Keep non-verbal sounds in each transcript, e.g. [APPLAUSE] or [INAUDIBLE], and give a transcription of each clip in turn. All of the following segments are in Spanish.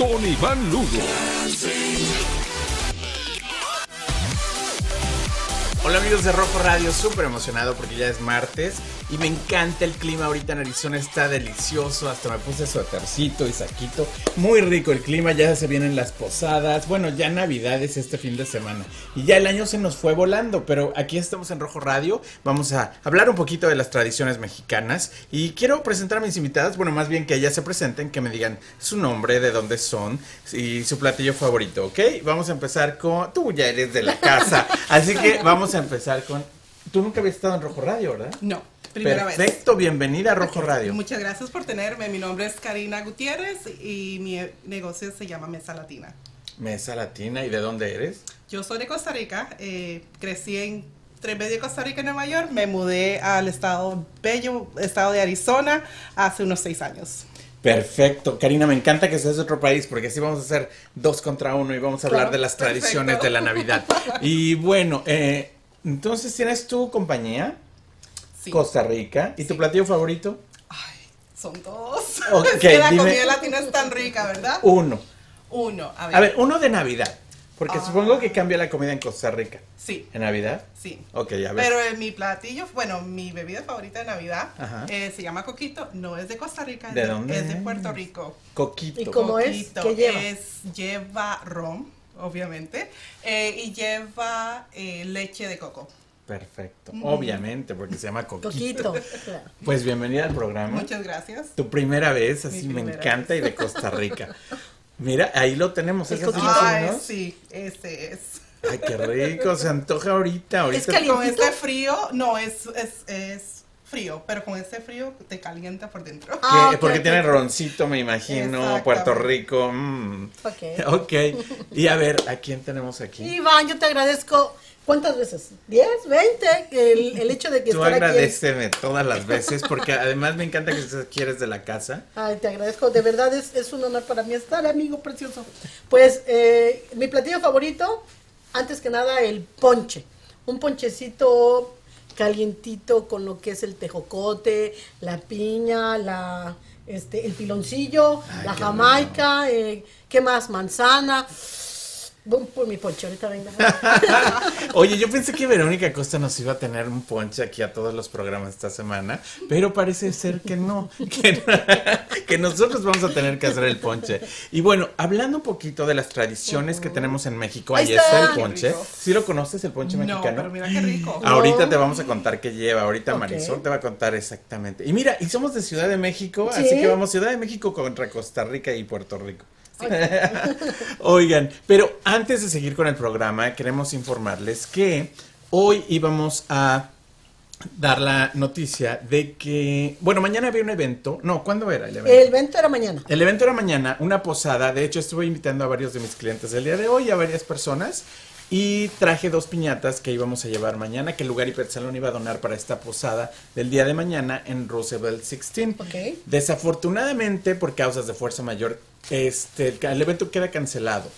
con Iván Lugo. Hola amigos de Rojo Radio, súper emocionado porque ya es martes y me encanta el clima ahorita en Arizona, está delicioso, hasta me puse suétercito y saquito, muy rico el clima, ya se vienen las posadas, bueno ya navidades este fin de semana y ya el año se nos fue volando, pero aquí estamos en Rojo Radio, vamos a hablar un poquito de las tradiciones mexicanas y quiero presentar a mis invitadas, bueno más bien que ellas se presenten, que me digan su nombre, de dónde son y su platillo favorito, ¿ok? Vamos a empezar con, tú ya eres de la casa, así que vamos a empezar con, tú nunca habías estado en Rojo Radio, ¿verdad? No. Primera Perfecto, bienvenida a Rojo Radio. Muchas gracias por tenerme. Mi nombre es Karina Gutiérrez y mi negocio se llama Mesa Latina. Mesa Latina, ¿y de dónde eres? Yo soy de Costa Rica, eh, crecí en tres medio Costa Rica y Nueva York, me mudé al estado bello, estado de Arizona, hace unos seis años. Perfecto, Karina, me encanta que seas de otro país porque así vamos a hacer dos contra uno y vamos a hablar de las tradiciones de la Navidad. [LAUGHS] Y bueno, eh, entonces tienes tu compañía. Costa Rica. ¿Y tu platillo favorito? Ay, son dos. [LAUGHS] Okay, es que la comida latina es tan rica, ¿verdad? Uno. Uno, a ver. A ver, uno de Navidad. Porque Ah. supongo que cambia la comida en Costa Rica. Sí, ¿En Navidad? sí. Ok, a ver. Pero en mi platillo, bueno, mi bebida favorita de Navidad Ajá. eh, se llama coquito. No es de Costa Rica, es ¿De de, dónde es de es? Puerto Rico. Coquito. ¿Y cómo es? Coquito ¿Qué lleva? Es, lleva ron, obviamente, eh, y lleva eh, leche de coco. Perfecto. Obviamente, porque se llama Coquito. Coquito. [LAUGHS] claro. Pues bienvenida al programa. Muchas gracias. Tu primera vez, así me encanta, y de Costa Rica. Mira, ahí lo tenemos. Las Ay, unos. sí, ese es. Ay, qué rico, se antoja ahorita, ahorita. Es caliente. Con este frío, no, es, es, es frío, pero con este frío te calienta por dentro. Ah, porque tiene roncito, me imagino. Puerto Rico. mm. Ok. [LAUGHS] Ok. Y a ver, ¿a quién tenemos aquí? Iván, yo te agradezco. ¿Cuántas veces? ¿10? ¿20? El, el hecho de que Tú aquí. es- agradeceme todas las veces, porque además me encanta que seas- quieres de la casa. Ay, te agradezco. De verdad es, es un honor para mí estar, amigo precioso. Pues eh, mi platillo favorito, antes que nada, el ponche. Un ponchecito calientito con lo que es el tejocote, la piña, la este el piloncillo, Ay, la qué jamaica, eh, ¿qué más? Manzana. Voy por mi ponche, ahorita venga. [LAUGHS] Oye, yo pensé que Verónica Costa nos iba a tener un ponche aquí a todos los programas esta semana, pero parece ser que no, que, [LAUGHS] que nosotros vamos a tener que hacer el ponche. Y bueno, hablando un poquito de las tradiciones que tenemos en México, ahí Ahí está está. el ponche. ¿Sí lo conoces, el ponche No, mexicano? pero mira qué rico. Ahorita No. te vamos a contar qué lleva, ahorita. Marisol te va a contar exactamente. Y mira, y somos de Ciudad de México, Sí. así que vamos Ciudad de México contra Costa Rica y Puerto Rico. Oigan, pero antes de seguir con el programa, queremos informarles que hoy íbamos a dar la noticia de que, bueno, mañana había un evento, no, ¿cuándo era el evento? El evento era mañana. El evento era mañana, una posada. De hecho, estuve invitando a varios de mis clientes el día de hoy, a varias personas. Y traje dos piñatas que íbamos a llevar mañana, que el lugar y Salón iba a donar para esta posada del día de mañana en Roosevelt 16. Ok. Desafortunadamente, por causas de fuerza mayor, este, el evento queda cancelado.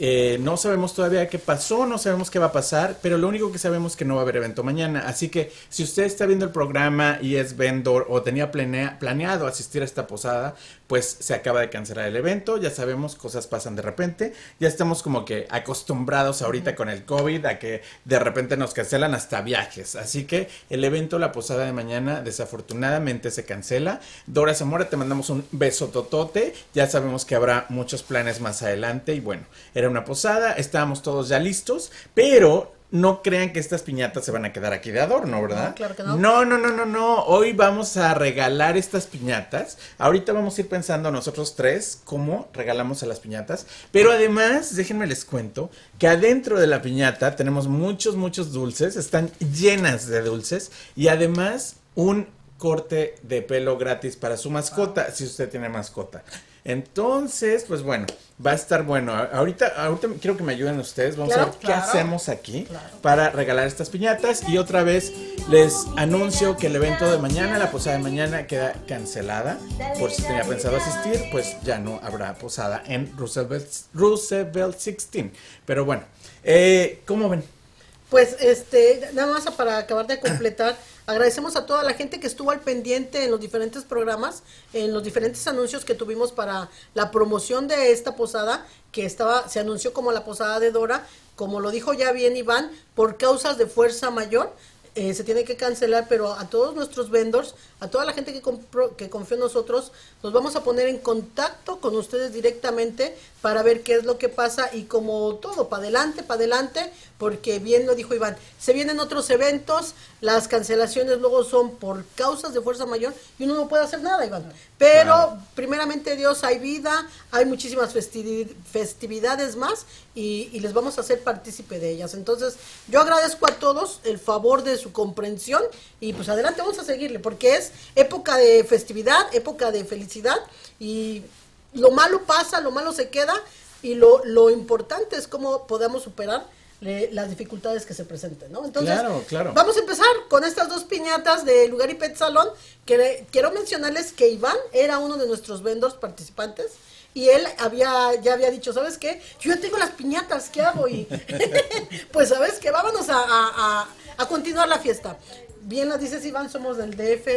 Eh, no sabemos todavía qué pasó, no sabemos qué va a pasar, pero lo único que sabemos es que no va a haber evento mañana. Así que si usted está viendo el programa y es vendor o tenía planea- planeado asistir a esta posada, pues se acaba de cancelar el evento. Ya sabemos, cosas pasan de repente. Ya estamos como que acostumbrados ahorita con el COVID a que de repente nos cancelan hasta viajes. Así que el evento, la posada de mañana, desafortunadamente se cancela. Dora Zamora, te mandamos un beso totote. Ya sabemos que habrá muchos planes más adelante. Y bueno, era una posada, estábamos todos ya listos, pero no crean que estas piñatas se van a quedar aquí de adorno, ¿verdad? No, claro que no. No, no, no, no, no. Hoy vamos a regalar estas piñatas. Ahorita vamos a ir pensando nosotros tres cómo regalamos a las piñatas. Pero además, déjenme les cuento que adentro de la piñata tenemos muchos, muchos dulces. Están llenas de dulces. Y además, un corte de pelo gratis para su mascota, si usted tiene mascota. Entonces, pues bueno, va a estar bueno. Ahorita, ahorita quiero que me ayuden ustedes. Vamos Claro, a ver qué hacemos aquí para regalar estas piñatas. Y otra vez les anuncio que el evento de mañana, la posada de mañana, queda cancelada. Por si tenía pensado asistir, pues ya no habrá posada en Roosevelt, Roosevelt 16. Pero bueno, eh, ¿cómo ven? Pues este, nada más para acabar de completar, agradecemos a toda la gente que estuvo al pendiente en los diferentes programas, en los diferentes anuncios que tuvimos para la promoción de esta posada, que estaba, se anunció como la posada de Dora, como lo dijo ya bien Iván, por causas de fuerza mayor. eh, se tiene que cancelar, pero a todos nuestros vendors, a toda la gente que, compró, que confió en nosotros, nos vamos a poner en contacto con ustedes directamente para ver qué es lo que pasa y como todo, para adelante, para adelante, porque bien lo dijo Iván, se vienen otros eventos, las cancelaciones luego son por causas de fuerza mayor y uno no puede hacer nada, Iván. Pero Claro. primeramente Dios, hay vida, hay muchísimas festivi- festividades más y, y les vamos a hacer partícipe de ellas. Entonces, yo agradezco a todos el favor de su comprensión y pues adelante vamos a seguirle, porque es época de festividad, época de felicidad y lo malo pasa, lo malo se queda y lo, lo importante es cómo podamos superar eh, las dificultades que se presenten, ¿no? Entonces, Claro, claro. vamos a empezar con estas dos piñatas de Lugar y Pet Salón, que quiero mencionarles que Iván era uno de nuestros vendors participantes y él había ya había dicho, ¿sabes qué? Yo ya tengo las piñatas, ¿qué hago? Y [LAUGHS] pues, ¿sabes qué? Vámonos a, a- a- a continuar la fiesta. Bien lo dices, Iván, somos del DF,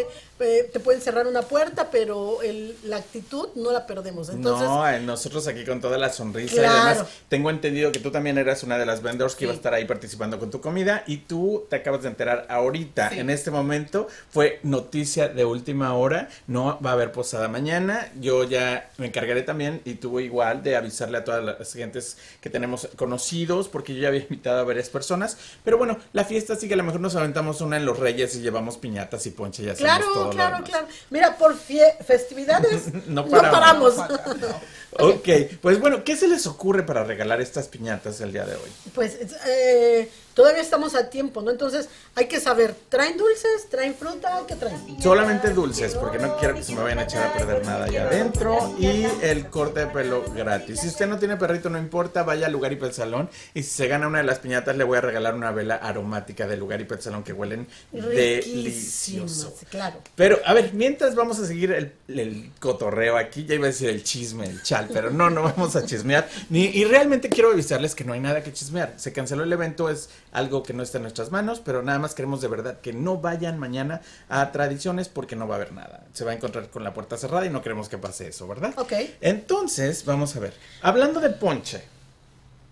eh, te pueden cerrar una puerta, pero el- la actitud no la perdemos. Entonces, no, eh, nosotros aquí con toda la sonrisa Claro. y además tengo entendido que tú también eras una de las vendors que iba a estar ahí participando con tu comida y tú te acabas de enterar ahorita, Sí. en este momento, fue noticia de última hora, no va a haber posada mañana, yo ya me encargaré también y tuve igual de avisarle a todas las gentes que tenemos conocidos porque yo ya había invitado a varias personas, pero bueno, la fiesta sí que a lo mejor nos aventamos una en los Reyes y llevamos piñatas y ponche y hacemos claro, todo claro, claro. Mira, por fie- festividades [LAUGHS] No no paramos. paramos. [LAUGHS] Ok, pues bueno, ¿qué se les ocurre para regalar estas piñatas el día de hoy? Pues eh, todavía estamos a tiempo, ¿no? Entonces hay que saber, ¿traen dulces? ¿Traen fruta? ¿Qué traen? Solamente dulces, porque no quiero que se me vayan a echar a perder nada allá adentro. Y el corte de pelo gratis. Si usted no tiene perrito, no importa, vaya al lugar y Pet salón. Y si se gana una de las piñatas, le voy a regalar una vela aromática del lugar y Pet salón que huelen delicioso. Claro. Pero, a ver, mientras vamos a seguir el, el cotorreo aquí, ya iba a decir el chisme, el chal, pero no, no vamos a chismear. Ni, y realmente quiero avisarles que no hay nada que chismear. Se canceló el evento, es algo que no está en nuestras manos, pero nada más queremos de verdad que no vayan mañana a tradiciones porque no va a haber nada. Se va a encontrar con la puerta cerrada y no queremos que pase eso, ¿verdad? Ok. Entonces, vamos a ver. Hablando de ponche,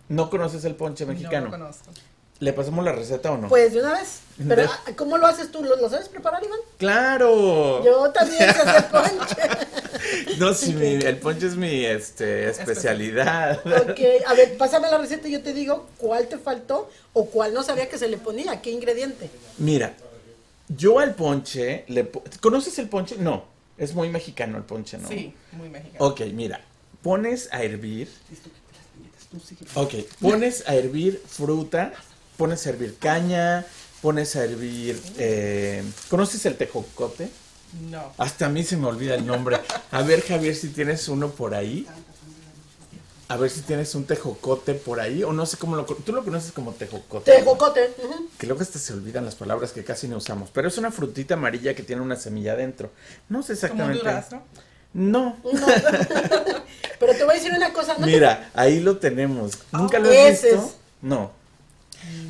¿no conoces el ponche No mexicano? lo conozco. ¿Le pasamos la receta o no? Pues de una vez. Pero, De- ah, ¿cómo lo haces tú? ¿Lo, lo sabes preparar, Iván? ¡Claro! Yo también sé hacer ponche. [LAUGHS] No, sí, mi- el ponche es mi este, especialidad. ok, a ver, pásame la receta y yo te digo cuál te faltó o cuál no sabía que se le ponía, qué ingrediente. Mira, yo al ponche, le po- ¿conoces el ponche? No, es muy mexicano el ponche, ¿no? Sí, muy mexicano. Ok, mira, pones a hervir. Ok, pones a hervir fruta, pones a hervir caña, pones a hervir... eh, ¿Conoces el tejocote? No. Hasta a mí se me olvida el nombre. A ver, Javier, si tienes uno por ahí. A ver si tienes un tejocote por ahí. O no sé cómo lo... Tú lo conoces como tejocote. Tejocote. Que luego hasta se olvidan las palabras que casi no usamos. Pero es una frutita amarilla que tiene una semilla adentro. No sé Como exactamente. durazno. No. No. [LAUGHS] Pero te voy a decir una cosa. ¿no Mira, ahí lo tenemos. ¿Nunca lo has visto? es. No.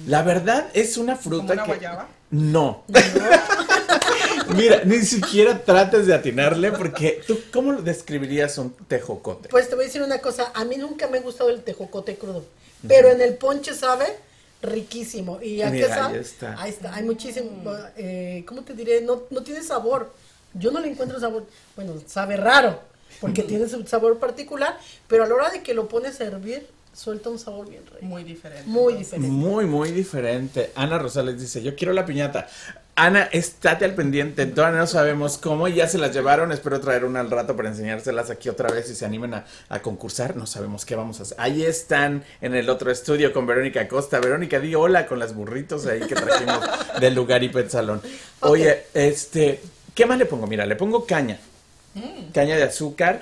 La verdad es una fruta ¿Como una que. guayaba? No. [LAUGHS] Mira, ni siquiera trates de atinarle porque tú, ¿cómo lo describirías un tejocote? Pues te voy a decir una cosa, a mí nunca me ha gustado el tejocote crudo, pero en el ponche sabe riquísimo. ¿Y Mira, sabe? ahí está. Ahí está, hay muchísimo, eh, ¿cómo te diré? No, no tiene sabor. Yo no le encuentro sabor, bueno, sabe raro, porque [LAUGHS] tiene su sabor particular, pero a la hora de que lo pones a hervir, suelta un sabor bien rico. Muy diferente. Muy diferente. Muy, muy diferente. Ana Rosales dice, yo quiero la piñata. Ana, estate al pendiente, todavía no sabemos cómo, y ya se las llevaron, espero traer una al rato para enseñárselas aquí otra vez y se animen a, a concursar, no sabemos qué vamos a hacer. Ahí están en el otro estudio con Verónica Costa. Verónica, di hola con las burritos ahí que trajimos [LAUGHS] del lugar y pet salón. Oye, este, ¿qué más le pongo? Mira, le pongo caña, caña de azúcar.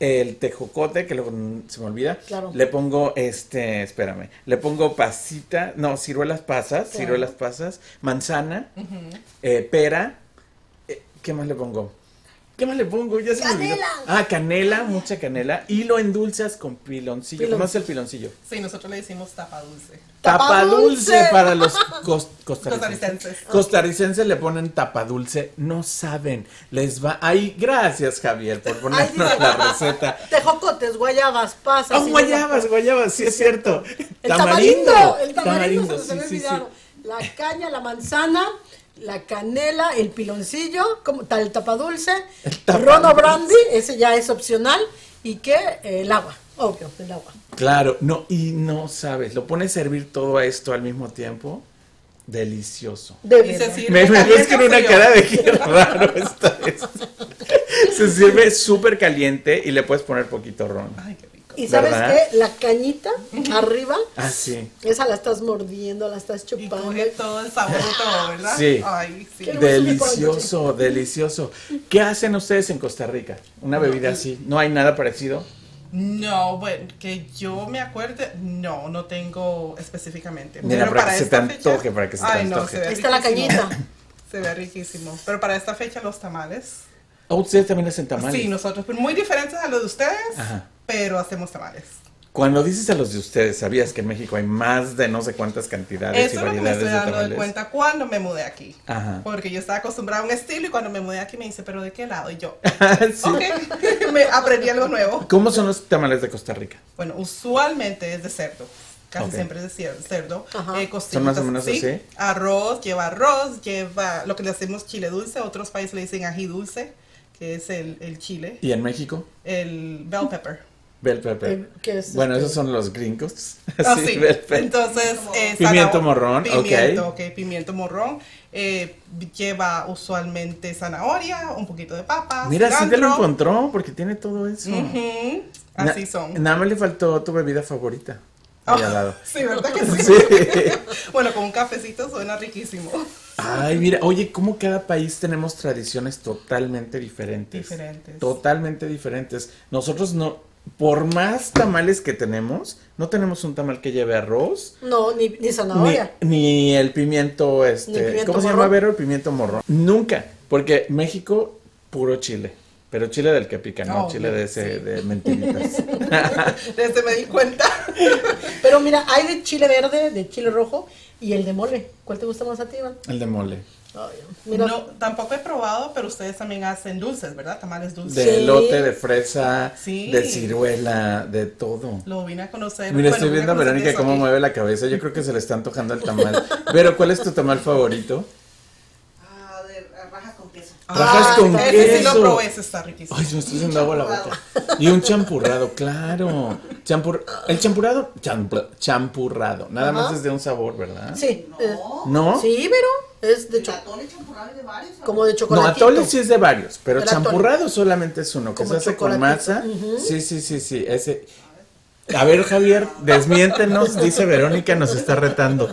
El tejocote, que luego se me olvida. Claro. Le pongo, este, espérame, le pongo pasita, no, ciruelas pasas, Claro. ciruelas pasas, manzana, eh, pera, eh, ¿qué más le pongo? ¿Qué más le pongo? Ya se me olvidó. Canela. Ah, canela, mucha canela. Y lo endulzas con piloncillo. Pilon- ¿Cómo es el piloncillo? Sí, nosotros le decimos tapa dulce. Tapadulce Tapadulce. para los cos- [LAUGHS] costarricenses. Costarricenses. Costarricenses le ponen tapadulce, no saben, les va. Ay, gracias Javier por ponernos dice- la receta. [LAUGHS] Tejocotes, guayabas, pasas. Oh, guayabas, guayabas, sí es cierto. El tamarindo, el tamarindo, se nos había sí, sí, sí. olvidado. La caña, la manzana, la canela, el piloncillo, como tal, el tapadulce, tapadulce. rono brandy, ese ya es opcional, y que eh, el agua, obvio, el agua. Claro, no, y no sabes, lo pones a servir todo esto al mismo tiempo. Delicioso. De Y se verdad. sirve Me, me caliente ves con una cara de que raro está esto. Se sirve súper caliente y le puedes poner poquito ron. Ay, qué. Y sabes ¿Verdad? qué, la cañita arriba, Ah, sí. esa la estás mordiendo, la estás Y chupando. coge todo el sabor todo, ¿verdad? Sí. Ay, sí. Delicioso, delicioso. ¿Qué hacen ustedes en Costa Rica? Una bebida así. ¿No hay nada parecido? No, bueno, que yo me acuerde, no, no tengo específicamente. Mira, Pero para que se antoje, para que se te Ay, no, antoje. se ve Ahí está la cañita. Se ve riquísimo. Pero para esta fecha los tamales. ¿Oh, ustedes también hacen tamales? Sí, nosotros, pues, muy diferentes a los de ustedes, Ajá. Pero hacemos tamales. Cuando dices a los de ustedes, ¿sabías que en México hay más de no sé cuántas cantidades Eso y es lo que me variedades estoy de dando de tamales? cuenta cuando me mudé aquí. Ajá. Porque yo estaba acostumbrada a un estilo y cuando me mudé aquí me dice, ¿pero de qué lado? Y yo, [LAUGHS] Sí. ok, [LAUGHS] me aprendí algo nuevo. ¿Cómo son los tamales de Costa Rica? Bueno, usualmente es de cerdo. Casi Ok. siempre es de cerdo. Ajá. Eh, costillitas, Son más o menos sí. así. Arroz, lleva arroz, lleva lo que le hacemos chile dulce. Otros países le dicen ají dulce, que es el, el chile. ¿Y en México? El bell pepper. Bell pepper. Eh, ¿qué es bueno, este? esos son los gringos. [LAUGHS] Ah, Sí, sí. bell pepper. Entonces, eh, Pimiento morrón, ok. pimiento, ok. Pimiento morrón. Eh, lleva usualmente zanahoria, un poquito de papa. Mira, sí te lo encontró porque tiene todo eso. Así son. Nada más le faltó tu bebida favorita. Ahí Oh, al lado. [LAUGHS] Sí, ¿verdad que sí? Sí. [LAUGHS] Bueno, con un cafecito suena riquísimo. Ay, mira, oye, cómo cada país tenemos tradiciones totalmente diferentes. Diferentes. Totalmente diferentes. Nosotros no, por más tamales que tenemos, no tenemos un tamal que lleve arroz, No, ni, ni zanahoria. ni el pimiento, este, Ni el pimiento ¿cómo se llama. Vero? El pimiento morrón. Nunca, porque México, puro chile. Pero chile del que pica, no Oh, chile de ese, sí. de mentiritas. [LAUGHS] Desde me di cuenta. Pero mira, hay de chile verde, de chile rojo y el de mole. ¿Cuál te gusta más a ti, Iván? el de mole. Mira, No, tampoco he probado, pero ustedes también hacen dulces, ¿verdad? Tamales dulces. De Sí. elote, de fresa, Sí. de ciruela, de todo. Lo vine a conocer. Mira, bueno, estoy viendo a Verónica cómo aquí. mueve la cabeza. Yo creo que se le está antojando el tamal. Pero, ¿cuál es tu tamal favorito? Ah, de rajas con queso. Rajas Ah, con ese sí lo queso. probé, ese está riquísimo. Ay, se me está haciendo agua la boca. Y un champurrado, claro. Champur... El champurrado, champu- champurrado. Nada más es de un sabor, ¿verdad? sí. No. ¿No? sí, pero es de El cho- atole champurrado es de varios. sabores. como de No, chocolate. atole sí es de varios, pero El atole. champurrado solamente es uno, que Como se hace con masa. Sí, sí, sí, sí, ese. A ver, Javier, desmiéntenos, dice Verónica, nos está retando.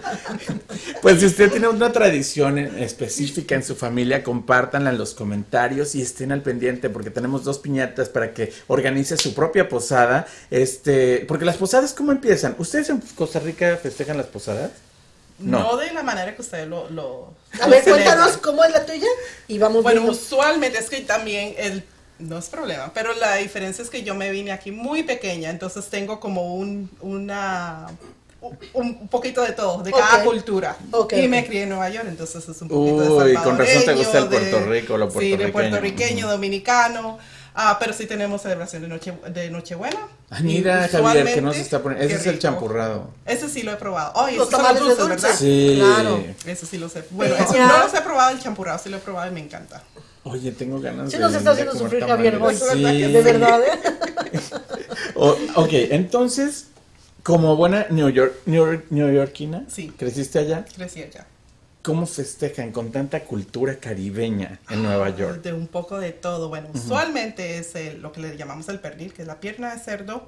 Pues si usted tiene una tradición en- específica en su familia, compártanla en los comentarios y estén al pendiente porque tenemos dos piñatas para que organice su propia posada. Este, porque las posadas, ¿cómo empiezan? ¿Ustedes en Costa Rica festejan las posadas? No. No. de la manera que ustedes lo, lo A lo ver, celebran. cuéntanos cómo es la tuya y vamos Bueno, viendo. usualmente es que también el no es problema, pero la diferencia es que yo me vine aquí muy pequeña, entonces tengo como un una un, un poquito de todo, de cada Ok. cultura. Ok, y me crié en Nueva York, entonces es un poquito de Uy, con razón te gusta el de- Puerto Rico, lo Sí, de puertorriqueño. puertorriqueño, dominicano. Ah, pero sí tenemos celebración de noche de Nochebuena. Ah, mira, Javier, que nos está poniendo. Ese es el champurrado. Ese sí lo he probado. Oh, Los tamales dulces, dulce. ¿verdad? Sí. Claro. Ese sí lo sé. Bueno, eso no los he probado el champurrado, sí lo he probado y me encanta. Oye, tengo ganas Sí de. nos está haciendo sufrir Javier hoy. Sí. De verdad, ¿eh? [LAUGHS] O- ok, entonces, como buena New York, New York, neoyorquina, Sí. creciste allá. Crecí allá. ¿Cómo festejan con tanta cultura caribeña en Nueva York? De un poco de todo. Bueno, usualmente es el- lo que le llamamos el pernil, que es la pierna de cerdo.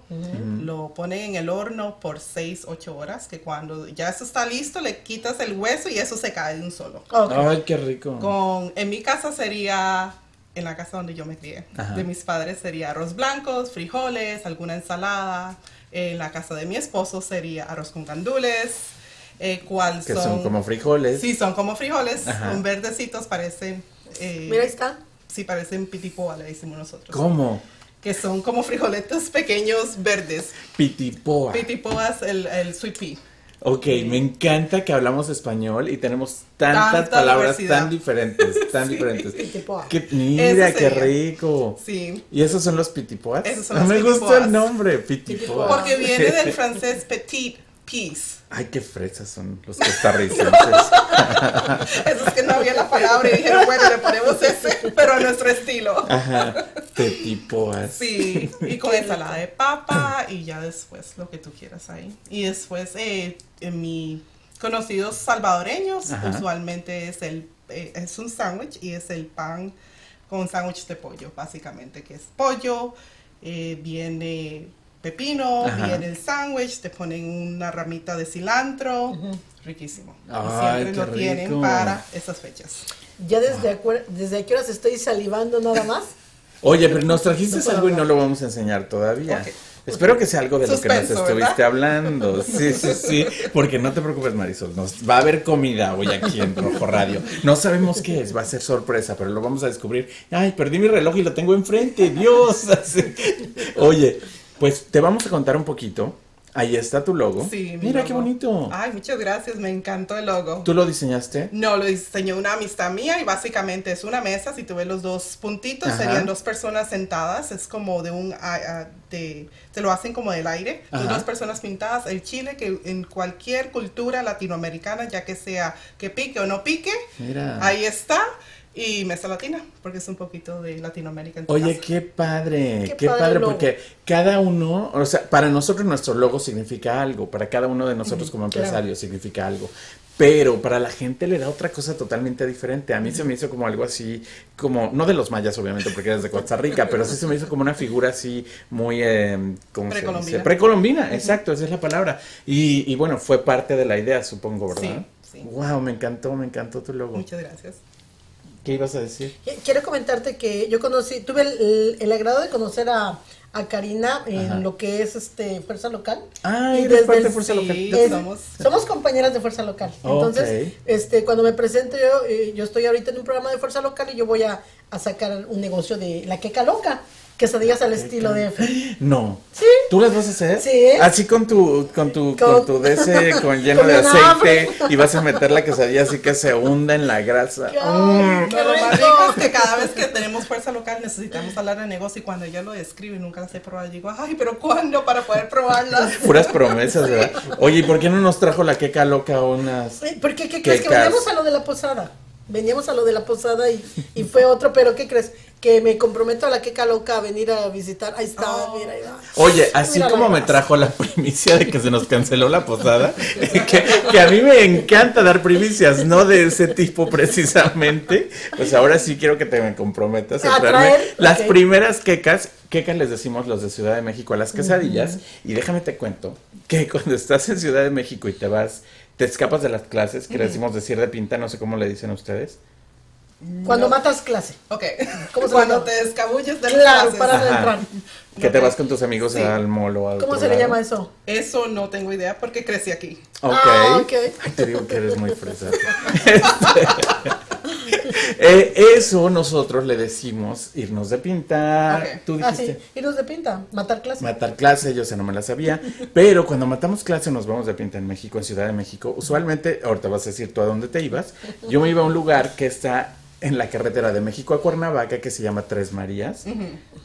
Lo ponen en el horno por 6, 8 horas, que cuando ya eso está listo, le quitas el hueso y eso se cae de un solo. Ok. Ay, qué rico. Con, en mi casa sería en la casa donde yo me crié. Ajá. De mis padres sería arroz blancos, frijoles, alguna ensalada. En la casa de mi esposo sería arroz con gandules. Eh, ¿Cuál Que son como frijoles. Sí, son como frijoles. Ajá. Son verdecitos, parecen... eh, Mira, ahí está. Sí, parecen pitipoa, le decimos nosotros. ¿Cómo? Que son como frijolitos pequeños verdes. Pitipoa. Pitipoas, el, el sweet pea. Ok, me encanta que hablamos español y tenemos tantas Tanta palabras diversidad. tan diferentes, tan [LAUGHS] Sí. diferentes. Pitipoa. Que- mira, qué rico. Sí. ¿Y esos son los pitipoas? Esos son No los me gusta el nombre, pitipoas. Porque viene [LAUGHS] del francés petit peas. Ay, qué fresas son los costarricenses. Eso es que no había la palabra y dijeron, bueno, le ponemos ese, pero a nuestro estilo. Ajá, petipoas. Sí, y con ensalada de papa y ya después lo que tú quieras ahí. Y después, eh, en mi conocidos salvadoreños, Ajá. usualmente es el eh, es un sándwich y es el pan con sándwich de pollo, básicamente, que es pollo, eh, viene pepino, Ajá. viene el sándwich, te ponen una ramita de cilantro, riquísimo. Ay, siempre lo tienen rico. para esas fechas. Ya desde, acuer- desde qué horas estoy salivando nada más. [LAUGHS] Oye, pero nos trajiste No algo y no lo vamos a enseñar todavía. Espero que sea algo de lo que nos estuviste ¿verdad? hablando. [LAUGHS] Sí, sí, sí. Porque no te preocupes, Marisol. Nos va a haber comida hoy aquí en Rojo Radio. No sabemos qué es, va a ser sorpresa, pero lo vamos a descubrir. Ay, perdí mi reloj y lo tengo enfrente. Dios. Así. Oye, pues te vamos a contar un poquito. Ahí está tu logo. Sí, mi Mira logo. qué bonito. Ay, muchas gracias, me encantó el logo. ¿Tú lo diseñaste? No, lo diseñó una amistad mía y básicamente es una mesa. Si tú ves los dos puntitos, Ajá. serían dos personas sentadas. Es como de un. de, se lo hacen como del aire. Dos personas pintadas. El chile, que en cualquier cultura latinoamericana, ya que sea que pique o no pique, Mira. ahí está. Y mesa latina, porque es un poquito de Latinoamérica. en tu Oye, casa. qué padre, Qué qué, padre padre, porque cada uno, o sea, para nosotros nuestro logo significa algo, para cada uno de nosotros como claro. empresarios significa algo, pero para la gente le da otra cosa totalmente diferente. A mí se me hizo como algo así, como, no de los mayas obviamente, porque eres de Costa Rica, pero sí se me hizo como una figura así muy, eh, ¿cómo se dice? Precolombina. Precolombina, exacto, esa es la palabra. Y, y bueno, fue parte de la idea, supongo, ¿verdad? Sí, sí. Wow, me encantó, me encantó tu logo. Muchas gracias. ¿Qué ibas a decir? Quiero comentarte que yo conocí, tuve el, agrado de conocer a, a Karina en Ajá. lo que es este Fuerza Local. Ah, Y desde parte de Fuerza sí, Local. Es- somos. somos compañeras de Fuerza Local. Entonces, este, cuando me presento yo, eh, yo estoy ahorita en un programa de Fuerza Local y yo voy a, a sacar un negocio de la queca loca, quesadillas al estilo de F. No. Sí. ¿Tú las vas a hacer? Sí. Así con tu, con tu, con, Con- tu ese, [LAUGHS] con lleno Con de aceite y vas a meter la quesadilla así que se hunda en la grasa. ¡Ay, Mm. Pero lo más rico! es que cada vez que tenemos fuerza local necesitamos hablar de negocio y cuando ella lo describe y nunca las he probado, digo, ay, pero ¿cuándo para poder probarlas? [LAUGHS] Puras promesas, ¿verdad? Oye, ¿y por qué no nos trajo la queca loca unas? Porque, ¿qué crees? Que veníamos a lo de la posada. Veníamos a lo de la posada y, y fue otro, pero ¿qué crees? Que me comprometo a la queca loca a venir a visitar. Ahí está, Oh. mira, ahí va. Oye, así Mira como me trajo la primicia de que se nos canceló la posada, [LAUGHS] [LAUGHS] que, que a mí me encanta dar primicias, no de ese tipo precisamente, pues ahora sí quiero que te me comprometas a A traerme traer, las primeras quecas, quecas les decimos los de Ciudad de México a las quesadillas, y déjame te cuento que [LAUGHS] cuando estás en Ciudad de México y te vas, te escapas de las clases, que le decimos decir de pinta, no sé cómo le dicen ustedes. Cuando No. matas clase. Ok. ¿Cómo se Cuando llama? te escabulles de Claro, las para entrar. Que te vas con tus amigos Sí. al mall o a ¿Cómo otro se le lado. llama eso? Eso no tengo idea porque crecí aquí. Ok. Ah, ok. Ay, te digo que eres muy fresa. Eh, eso nosotros le decimos irnos de pintar. Ok. Tú Ah, dijiste. sí. Irnos de pinta, matar clase. Matar clase, yo sé, no me la sabía. Pero cuando matamos clase nos vamos de pinta en México, en Ciudad de México. Usualmente, ahorita vas a decir tú a dónde te ibas. Yo me iba a un lugar que está en la carretera de México a Cuernavaca, que se llama Tres Marías.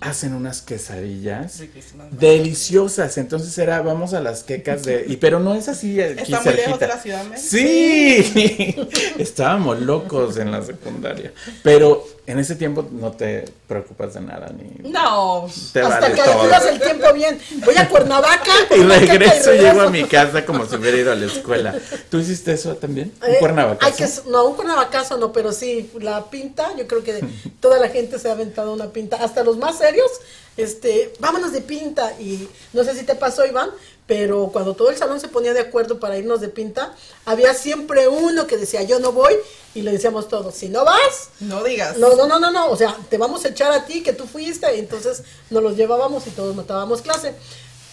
Hacen unas quesadillas Riquísimas. deliciosas. Entonces era, vamos a las quecas de... Y, pero no es así aquí ¿Está muy lejos de la Ciudad de México? Sí, [LAUGHS] estábamos locos en la secundaria. Pero en ese tiempo no te preocupas de nada ni No. te Hasta vale que calculas el tiempo bien. Voy a Cuernavaca. [LAUGHS] Y regreso, y llego a mi casa como si hubiera ido a la escuela. ¿Tú hiciste eso también? ¿Un Eh, Cuernavacazo? hay que- no, un cuernavacazo no, pero sí, la pinta, yo creo que [LAUGHS] toda la gente se ha aventado una pinta, hasta los más serios este, vámonos de pinta. Y no sé si te pasó, Iván, pero cuando todo el salón se ponía de acuerdo para irnos de pinta, había siempre uno que decía, yo no voy, y le decíamos todos, si no vas, No digas. no, no, no, no, no, o sea, te vamos a echar a ti que tú fuiste, y entonces nos los llevábamos y todos matábamos clase.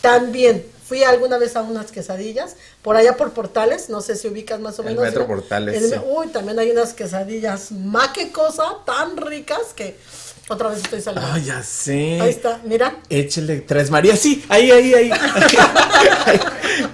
También fui alguna vez a unas quesadillas, por allá por Portales, no sé si ubicas más o El menos. Metro. Portales, El- sí. Uy, también hay unas quesadillas, más que cosa, tan ricas que otra vez estoy saliendo. Ah, ya sé. Ahí está, mira. Échele tres María. Sí, ahí, ahí, ahí. ahí.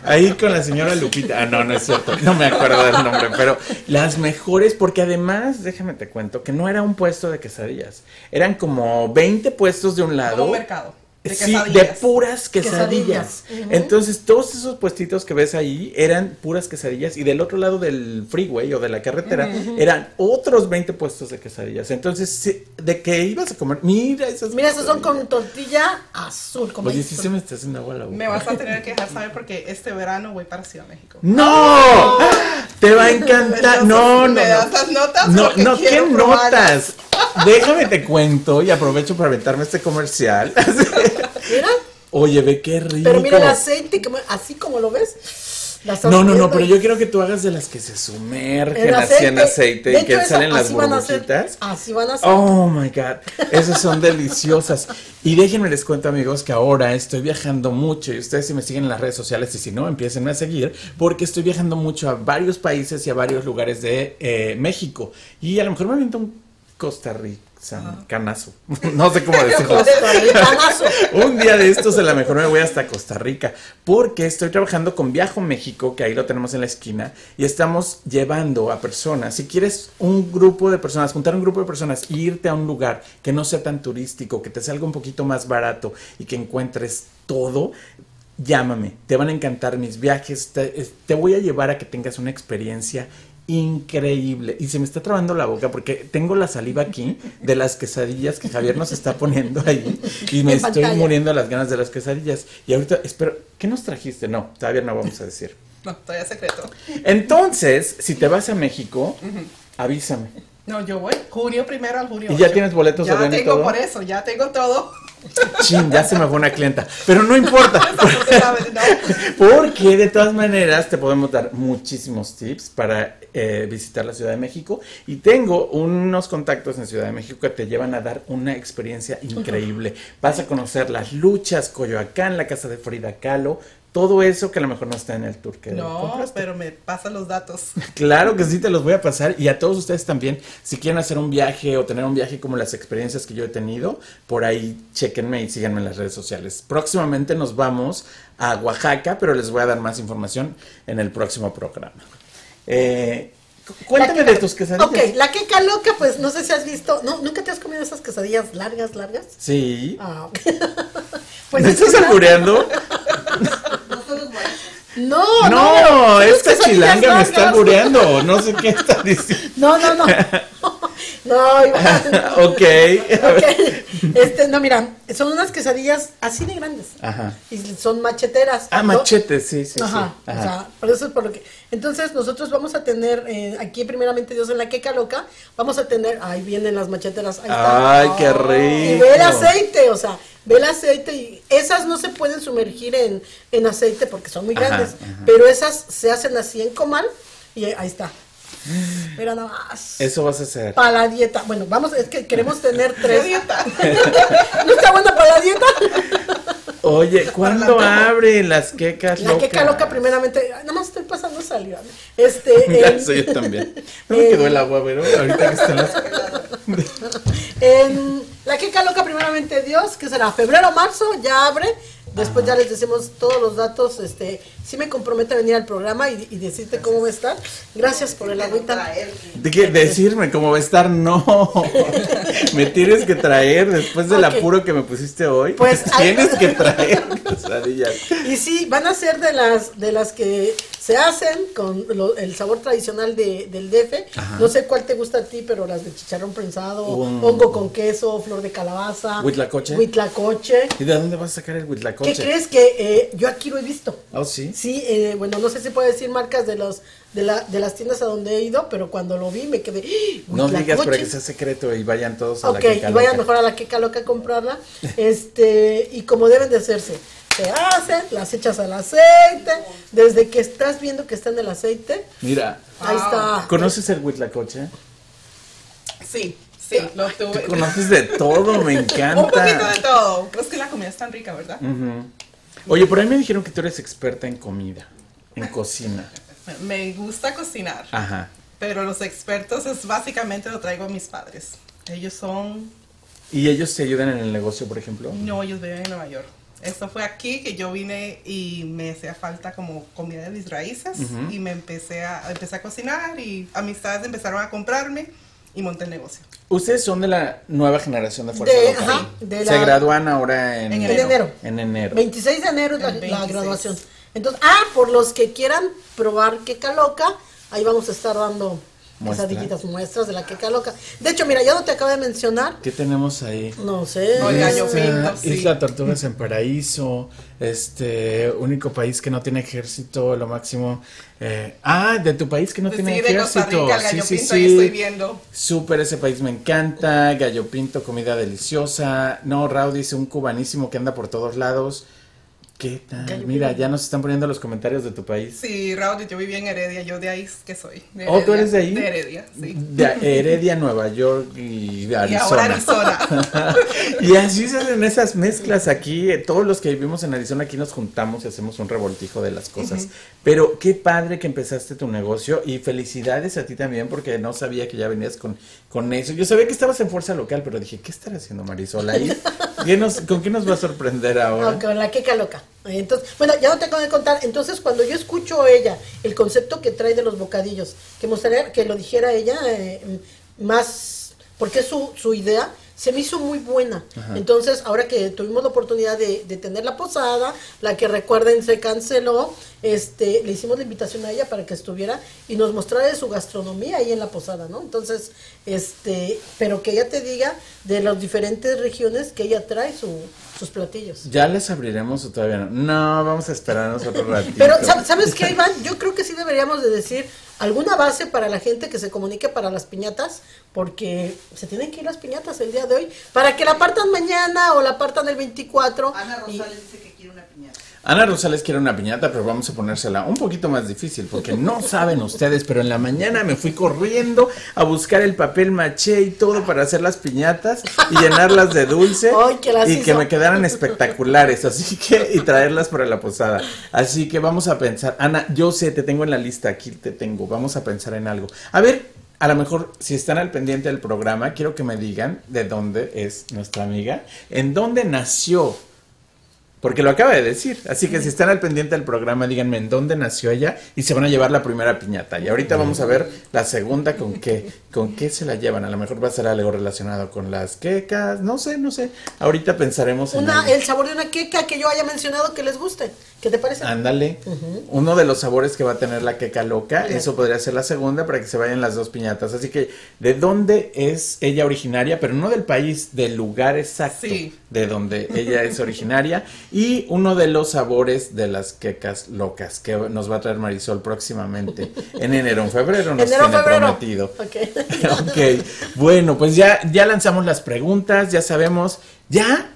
Ahí con la señora Lupita. Ah, no, no es cierto. No me acuerdo del nombre, pero las mejores, porque además, déjame te cuento, que no era un puesto de quesadillas. Eran como 20 puestos de un lado. Como un mercado. De Sí, de puras quesadillas. Entonces, todos esos puestitos que ves ahí eran puras quesadillas. Y del otro lado del freeway o de la carretera eran otros 20 puestos de quesadillas. Entonces, ¿de qué ibas a comer? Mira esas Mira, esos son con tortilla azul. Como Oye, sí se me está haciendo agua la boca. Me vas a tener que dejar saber porque este verano voy para Ciudad de México. ¡No! Te va a encantar. [LAUGHS] Entonces, No, no, ¿me no. das las notas? No, no, ¿qué probarlas. notas? Déjame te cuento y aprovecho para aventarme este comercial. [LAUGHS] Mira, Oye, ve qué rico. pero mira el aceite, así como lo ves. No, no, no, pero yo quiero que tú hagas de las que se sumergen así en aceite De y que hecho, salen las van a burbujitas. Así van a ser. Oh my god, esas son deliciosas. Y déjenme les cuento, amigos, que ahora estoy viajando mucho. Y ustedes, si me siguen en las redes sociales y si no, empiecen a seguir, porque estoy viajando mucho a varios países y a varios lugares de eh, México. Y a lo mejor me aviento un Costa Rica. Canazo. [LAUGHS] No sé cómo [LAUGHS] decirlo. [LAUGHS] Un día de estos a lo mejor me voy hasta Costa Rica porque estoy trabajando con Viajo México, que ahí lo tenemos en la esquina, y estamos llevando a personas, si quieres un grupo de personas, juntar un grupo de personas, e irte a un lugar que no sea tan turístico, que te salga un poquito más barato y que encuentres todo, llámame, te van a encantar mis viajes, te, te voy a llevar a que tengas una experiencia increíble. Y se me está trabando la boca porque tengo la saliva aquí de las quesadillas que Javier nos está poniendo ahí. Y me estoy muriendo las ganas de las quesadillas. Y ahorita, espero, ¿qué nos trajiste? No, todavía no vamos a decir. No, todavía secreto. Entonces, si te vas a México, avísame. No, yo voy junio primero al junio. ¿Y ya tienes boletos de Ya y tengo todo? por eso, ya tengo todo. Chin, ya se me fue una clienta. Pero no importa. [LAUGHS] ¿no? Porque de todas maneras te podemos dar muchísimos tips para eh, visitar la Ciudad de México. Y tengo unos contactos en Ciudad de México que te llevan a dar una experiencia increíble. Vas a conocer las luchas, Coyoacán, la casa de Frida Kahlo, todo eso que a lo mejor no está en el tour que No, compraste. pero me pasan los datos. [LAUGHS] Claro que sí, te los voy a pasar. Y a todos ustedes también, si quieren hacer un viaje o tener un viaje como las experiencias que yo he tenido, por ahí chequenme y síganme en las redes sociales. Próximamente nos vamos a Oaxaca, pero les voy a dar más información en el próximo programa. Eh, cu- cuéntame La de tus quesadillas. Ok, la queca loca, pues no sé si has visto. ¿No, ¿Nunca te has comido esas quesadillas largas, largas? Sí. Ah, [LAUGHS] pues ¿Me es estás albureando? [LAUGHS] No. No, no. Esta chilanga me está albureando. No sé [LAUGHS] qué está diciendo. No, no, no. [LAUGHS] No, Iván. [LAUGHS] ok. [LAUGHS] Ok. Este, no, mira, son unas quesadillas así de grandes. Ajá. Y son macheteras. Ah, ¿no? machete, sí, sí, Ajá, sí. o sea, por eso es por lo que. Entonces, nosotros vamos a tener eh, aquí, primeramente Dios, en la queca loca, vamos a tener. Ahí vienen las macheteras. Ahí están. Ay, qué Y rico. ve el aceite, o sea, ve el aceite. Y esas no se pueden sumergir en, en aceite porque son muy Ajá, grandes. ajá. Pero esas se hacen así en comal y ahí está. Mira nada más. Eso vas a hacer. Para la dieta. Bueno, vamos, es que queremos tener [LAUGHS] ¿Qué tres. dieta? [LAUGHS] ¿No está buena para la dieta? Oye, ¿cuándo la- abren las quecas La locas? queca loca, primeramente. Nada más estoy pasando saliva. [LAUGHS] Este. Ya yo también. No me quedó el agua, pero ahorita que están las... En la queca loca, primeramente Dios, que será febrero, marzo, ya abre. Después ya les decimos todos los datos. Este, sí me compromete a venir al programa y, y decirte cómo va a estar. Gracias por el agüita. ¿De qué? Decirme cómo va a estar, no. [LAUGHS] Me tienes que traer después del apuro que me pusiste hoy. Pues, [LAUGHS] tienes que traer [LAUGHS] quesadillas. Y sí, van a ser de las de las que Se hacen con lo- el sabor tradicional de, del DF. Ajá. No sé cuál te gusta a ti, pero las de chicharrón prensado, hongo con queso, flor de calabaza. Huitlacoche. Huitlacoche. ¿Y de dónde vas a sacar el huitlacoche? ¿Qué crees que eh, yo aquí lo he visto? Oh, sí. Sí, eh, bueno, no sé si puedo decir marcas de los de, la, de las tiendas a donde he ido, pero cuando lo vi me quedé. ¡Ah! No digas Huitlacoche". para que sea secreto y vayan todos a Ok, la que y vayan mejor a la queca loca a comprarla. [LAUGHS] Este, y como deben de hacerse, se hacen, las echas al aceite, desde que estás viendo que está en el aceite, Mira, ahí Wow. está. ¿conoces el huitlacoche? Sí, sí, lo tuve. Tú conoces de todo, me encanta. [LAUGHS] Un poquito de todo. Creo que la comida es tan rica, ¿verdad? Ujú. Oye, por ahí me dijeron que tú eres experta en comida, en [LAUGHS] cocina. Me gusta cocinar, Ajá. pero los expertos es básicamente lo traigo a mis padres. Ellos son, ¿Y ellos te ayudan en el negocio, por ejemplo? no, ellos viven en Nueva York. Esto fue aquí que yo vine y me hacía falta como comida de mis raíces y me empecé a, empecé a cocinar y amistades empezaron a comprarme y monté el negocio. Ustedes son de la nueva generación de Fuerza De- Local. ajá, de Se gradúan ahora en, En En enero. En enero. 26 de enero es la, la 26. graduación. Entonces, ah, por los que quieran probar queca loca, ahí vamos a estar dando Muestra. quesadillitas muestras de la queca loca. De hecho, mira, ya no te acabo de mencionar, ¿Qué tenemos ahí? no sé. No, el gallo Isla- pinto, sí. Isla Tortugas en Paraíso, este, único país que no tiene ejército, lo máximo. eh, ah, de tu país que no Sí, tiene de Costa ejército. Rica, el sí, gallo sí, pinto, ahí estoy sí. viendo. Súper, ese país me encanta. Gallo Pinto, comida deliciosa. No, Raúl dice un cubanísimo que anda por todos lados. ¿Qué tal? Mira, ya nos están poniendo los comentarios de tu país. Sí, Raúl, yo viví en Heredia, yo de ahí que soy. de Oh, ¿tú Heredia, eres de ahí? De Heredia, sí. De Heredia, Nueva York y Y Arizona. ahora Arizona. [LAUGHS] y así se hacen esas mezclas aquí. Todos los que vivimos en Arizona aquí nos juntamos y hacemos un revoltijo de las cosas. Pero qué padre que empezaste tu negocio y felicidades a ti también porque no sabía que ya venías con, con eso. Yo sabía que estabas en Fuerza Local, pero dije, ¿qué estará haciendo Marisol ahí? [LAUGHS] ¿Qué nos- ¿Con qué nos va a sorprender ahora? Ah, con la queca loca. Entonces, bueno, ya no te acabo de contar. Entonces, cuando yo escucho a ella el concepto que trae de los bocadillos, que me gustaría que lo dijera ella eh, más, porque es su, su idea, se me hizo muy buena. Entonces, ahora que tuvimos la oportunidad de, de tener la posada, la que recuerden se canceló, este, le hicimos la invitación a ella para que estuviera y nos mostrara su gastronomía ahí en la posada, ¿no? Entonces, este, pero que ella te diga de las diferentes regiones que ella trae su, sus platillos. ¿Ya les abriremos o todavía no? No, vamos a esperarnos otro [LAUGHS] ratito. Pero, ¿sab- ¿sabes qué, Iván? Yo creo que sí deberíamos de decir alguna base para la gente que se comunique para las piñatas, porque se tienen que ir las piñatas el día de hoy, para que la partan mañana o la partan el 24. Ana y- Rosales dice que quiere una piñata. Ana Rosales quiere una piñata, pero vamos a ponérsela un poquito más difícil, porque no saben ustedes, pero en la mañana me fui corriendo a buscar el papel maché y todo para hacer las piñatas y llenarlas de dulce Ay, que las y que me quedaran espectaculares, así que y traerlas para la posada. Así que vamos a pensar, Ana, yo sé, te tengo en la lista, aquí te tengo, vamos a pensar en algo. A ver, a lo mejor si están al pendiente del programa, quiero que me digan de dónde es nuestra amiga, en dónde nació porque lo acaba de decir. Así que si están al pendiente del programa, díganme en dónde nació ella y se van a llevar la primera piñata. Y ahorita vamos a ver la segunda con qué, con qué se la llevan. A lo mejor va a ser algo relacionado con las quecas, no sé, no sé. Ahorita pensaremos en Una, algo. el sabor de una queca que yo haya mencionado que les guste. ¿Qué te parece? Ándale. Uno de los sabores que va a tener la queca loca, eso podría ser la segunda para que se vayan las dos piñatas. Así que, ¿de dónde es ella originaria? Pero no del país, del lugar exacto Sí. de donde ella es originaria. Y uno de los sabores de las quecas locas que nos va a traer Marisol próximamente. En enero, en febrero nos Enero, tiene febrero. prometido. [LAUGHS] ok, bueno, pues ya, ya lanzamos las preguntas, ya sabemos, ya.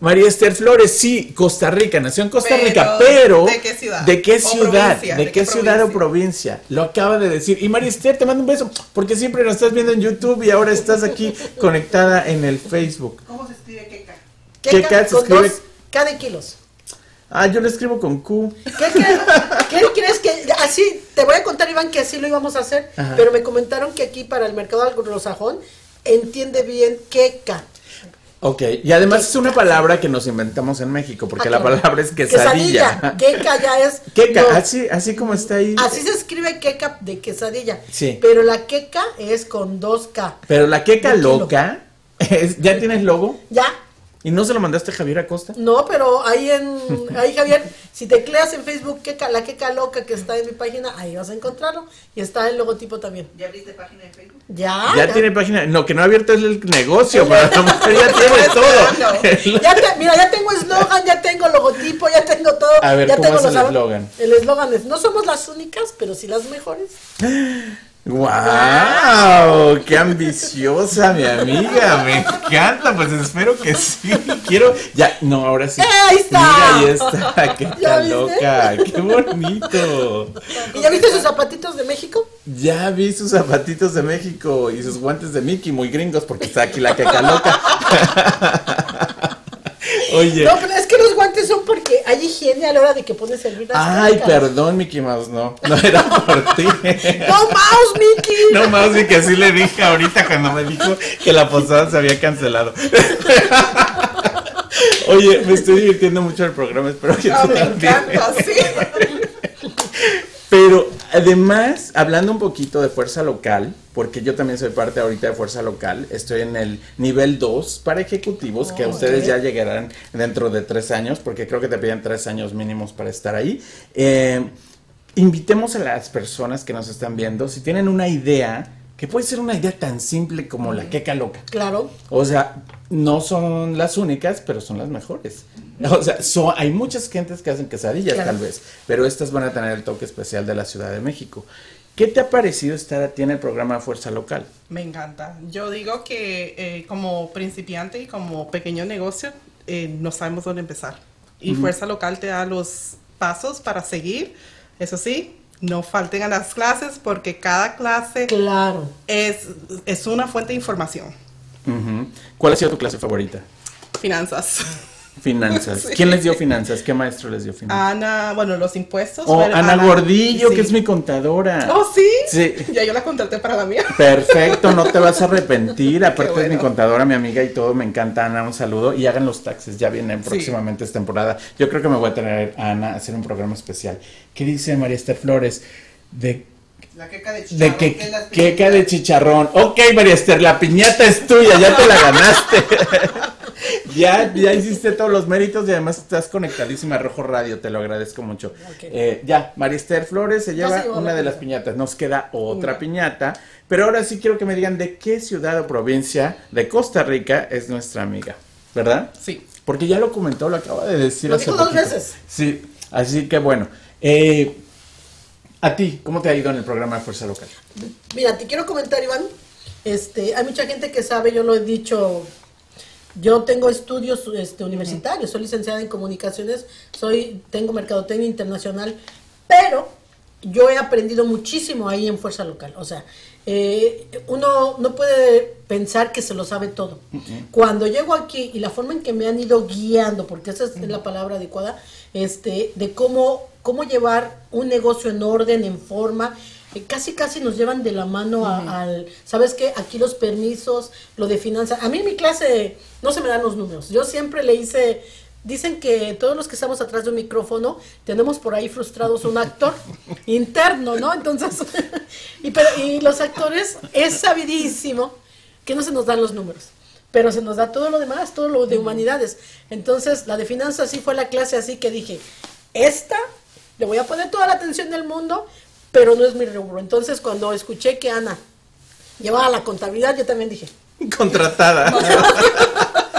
María Esther Flores, sí, Costa Rica, nació en Costa Pero, Rica, pero ¿de qué ciudad? ¿De qué ciudad? ¿De, ¿de qué, qué ciudad o provincia? Lo acaba de decir. Y María Esther, te mando un beso, porque siempre nos estás viendo en YouTube y ahora estás aquí conectada en el Facebook. ¿Cómo se escribe queca? Queca Queca se escribe- dos cada kilos. Ah, yo lo escribo con Q. ¿Qué, crees- qué crees que así te voy a contar Iván que así lo íbamos a hacer, Ajá. pero me comentaron que aquí para el mercado anglosajón entiende bien queca. Ok, y además es una palabra que nos inventamos en México, porque Ah, la palabra es quesadilla. Queca [LAUGHS] ya es Queca, no, así, así como está ahí. así se escribe queca de quesadilla. Sí. Pero la queca es con dos K. Pero la queca loca, [LAUGHS] es- ¿ya tienes logo? Ya, ¿Y no se lo mandaste a Javier Acosta? No, pero ahí en, ahí Javier, si tecleas en Facebook la queca loca que está en mi página, ahí vas a encontrarlo. Y está el logotipo también. ¿Ya abriste página de Facebook? Ya. ya, tiene página. No, que no ha abierto es el negocio. Para la mujer ya tiene todo. [LAUGHS] Ya te- mira, ya tengo eslogan, ya tengo logotipo, ya tengo todo. A ver, ya ¿cómo tengo es el los- eslogan? El eslogan es, no somos las únicas, pero sí las mejores. [GASPS] ¡Wow! ¡Qué ambiciosa mi amiga! Me encanta, pues espero que sí. Quiero. Ya, no, ahora sí. ¡Eh, ahí está! Mira, ahí está. [LAUGHS] ¡Qué ¿Ya tan loca! ¡Qué bonito! ¿Y ya viste sus zapatitos de México? Ya vi sus zapatitos de México y sus guantes de Mickey, muy gringos, porque está aquí la queca loca. [LAUGHS] Oye. No, pero es que los guantes son porque hay higiene a la hora de que pones el las Ay, perdón, Mickey Mouse, no. No era por ti. [LAUGHS] No, mouse, Mickey. No más ni que así le dije ahorita cuando me dijo que la posada se había cancelado. [LAUGHS] Oye, me estoy divirtiendo mucho el programa, espero que Ah, tú me también. encanta, sí. [LAUGHS] Pero además, hablando un poquito de fuerza local, porque yo también soy parte ahorita de fuerza local, estoy en el nivel 2 para ejecutivos, que Oh, ustedes ok. ya llegarán dentro de tres años, porque creo que te piden tres años mínimos para estar ahí. Eh, invitemos a las personas que nos están viendo, si tienen una idea, que puede ser una idea tan simple como la queca loca. Claro. O sea, no son las únicas, pero son las mejores. O sea, hay muchas gentes que hacen quesadillas Claro. tal vez, pero estas van a tener el toque especial de la Ciudad de México. ¿Qué te ha parecido estar a ti en el programa Fuerza Local? Me encanta. Yo digo que eh, como principiante y como pequeño negocio eh, no sabemos dónde empezar. Y Fuerza Local te da los pasos para seguir. Eso sí, no falten a las clases porque cada clase Claro. es, es una fuente de información. ¿Cuál ha sido tu clase favorita? Finanzas. [LAUGHS] Finanzas. [LAUGHS] Sí. ¿Quién les dio finanzas? ¿Qué maestro les dio finanzas? Ana, bueno, los impuestos. oh, Ana, Gordillo, sí. que es mi contadora. Oh, sí. Sí. Ya yo la contraté para la mía. Perfecto, no te vas a arrepentir. [LAUGHS] Aparte es mi bueno. contadora, mi amiga y todo. Me encanta Ana, un saludo. Y hagan los taxes, ya vienen Sí. próximamente esta temporada. Yo creo que me voy a tener a Ana a hacer un programa especial. ¿Qué dice María Esther Flores? De, La queca de chicharrón. de que, que es la queca de chicharrón. Ok, María Esther, la piñata es tuya, ya te la ganaste. [LAUGHS] ya, ya hiciste todos los méritos y además estás conectadísima a Rojo Radio, te lo agradezco mucho. Eh, ya, María Esther Flores se lleva una de las piñata. piñatas. Nos queda otra Una. piñata. Pero ahora sí quiero que me digan de qué ciudad o provincia de Costa Rica es nuestra amiga, ¿verdad? Sí. Porque ya lo comentó, lo acaba de decir Lo hace dijo dos veces. Sí, así que bueno. Eh, a ti, ¿cómo te ha ido en el programa de Fuerza Local? Mira, te quiero comentar, Iván. Este, hay mucha gente que sabe, yo lo he dicho. Yo tengo estudios este, universitarios, soy licenciada en comunicaciones, soy, tengo mercadotecnia internacional, pero yo he aprendido muchísimo ahí en Fuerza Local. O sea, eh, uno no puede pensar que se lo sabe todo. Cuando llego aquí y la forma en que me han ido guiando, porque esa es la palabra adecuada, este, de cómo, cómo llevar un negocio en orden, en forma, eh, casi casi nos llevan de la mano a- al, ¿sabes qué? Aquí los permisos, lo de finanzas. A mí en mi clase no se me dan los números. Yo siempre le hice, dicen que todos los que estamos atrás de un micrófono tenemos por ahí frustrados un actor [LAUGHS] interno, ¿no? Entonces, [LAUGHS] y, pero, y los actores es sabidísimo que no se nos dan los números. Pero se nos da todo lo demás, todo lo de humanidades. Entonces, la de finanzas sí fue la clase así que dije, esta le voy a poner toda la atención del mundo, pero no es mi rubro. Entonces, cuando escuché que Ana llevaba la contabilidad, yo también dije, Contratada. [LAUGHS]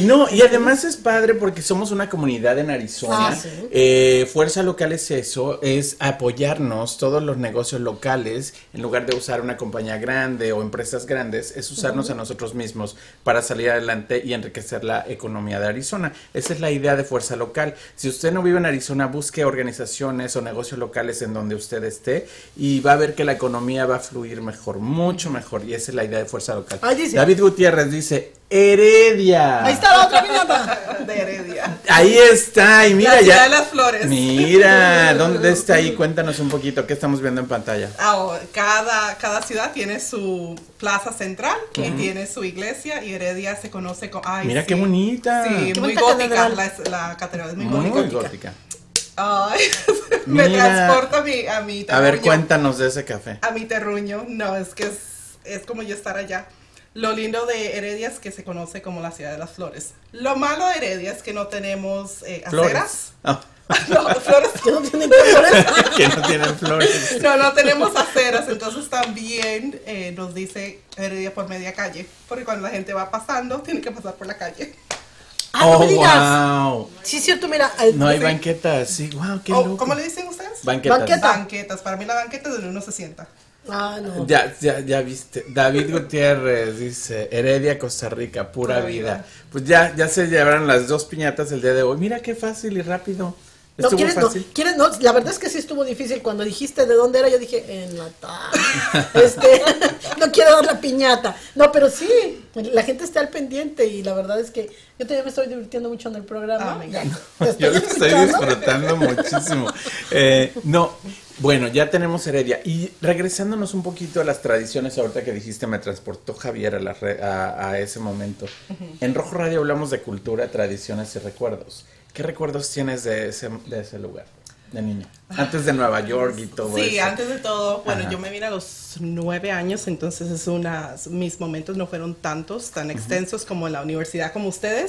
No, y además es padre porque somos una comunidad en Arizona. Ah, sí. Eh, Fuerza Local es eso, es apoyarnos todos los negocios locales, en lugar de usar una compañía grande o empresas grandes, es usarnos a nosotros mismos para salir adelante y enriquecer la economía de Arizona. Esa es la idea de Fuerza Local. Si usted no vive en Arizona, busque organizaciones o negocios locales en donde usted esté y va a ver que la economía va a fluir mejor, mucho mejor. Y esa es la idea de Fuerza Local. David Gutiérrez dice, Heredia. ahí está la otra piñata. De Heredia. Ahí está, y mira la ciudad ya. de las flores. Mira, ¿dónde está ahí? Cuéntanos un poquito, ¿qué estamos viendo en pantalla? Ah, oh, cada, cada ciudad tiene su plaza central y tiene su iglesia y Heredia se conoce como... Ay, Mira sí. qué bonita. Sí, Qué muy bonita gótica. catedral. La, la catedral es muy, Muy gótica. gótica. Ay, [LAUGHS] me Mira. transporta a mi, a mi A ver, terruño. cuéntanos de ese café. A mi terruño. No, es que es, es como yo estar allá. Lo lindo de Heredia es que se conoce como la ciudad de las flores. Lo malo de Heredia es que no tenemos eh, Flores. aceras. Ah, [LAUGHS] No, flores. [LAUGHS] Que no tienen colores. [LAUGHS] que no tienen flores. No, no tenemos aceras, entonces también eh, nos dice Heredia por media calle, porque cuando la gente va pasando, tiene que pasar por la calle. Ah, no me oh, digas. wow. Sí, cierto, mira. al- No hay Sí. banquetas, sí, wow, qué O, loco. ¿Cómo le dicen ustedes? Banquetas. Banqueta. Banquetas. Para mí la banqueta es de 1.60. Ah, no. Ya, ya, ya viste. David Gutiérrez dice, Heredia, Costa Rica, pura, Pura vida. vida. Pues ya, ya se llevaron las dos piñatas el día de hoy. Mira qué fácil y rápido. No, ¿quieres, no. ¿quieres? No, la verdad es que sí estuvo difícil. Cuando dijiste de dónde era, yo dije, en la ta- Este, [LAUGHS] no quiero dar la piñata. No, pero sí, la gente está al pendiente y la verdad es que yo también me estoy divirtiendo mucho en el programa. Ah, me encanta. Te Yo lo estoy disfrutando muchísimo. Eh, no, bueno, ya tenemos Heredia. Y regresándonos un poquito a las tradiciones, ahorita que dijiste, me transportó Javier a, la re- a, a ese momento. En Rojo Radio hablamos de cultura, tradiciones y recuerdos. ¿Qué recuerdos tienes de ese, de ese lugar, de niño? Antes de Nueva York y todo eso. Sí, antes de todo, bueno, Ajá. yo me vine a los nueve años, entonces es unas, mis momentos no fueron tantos, tan extensos como en la universidad como ustedes,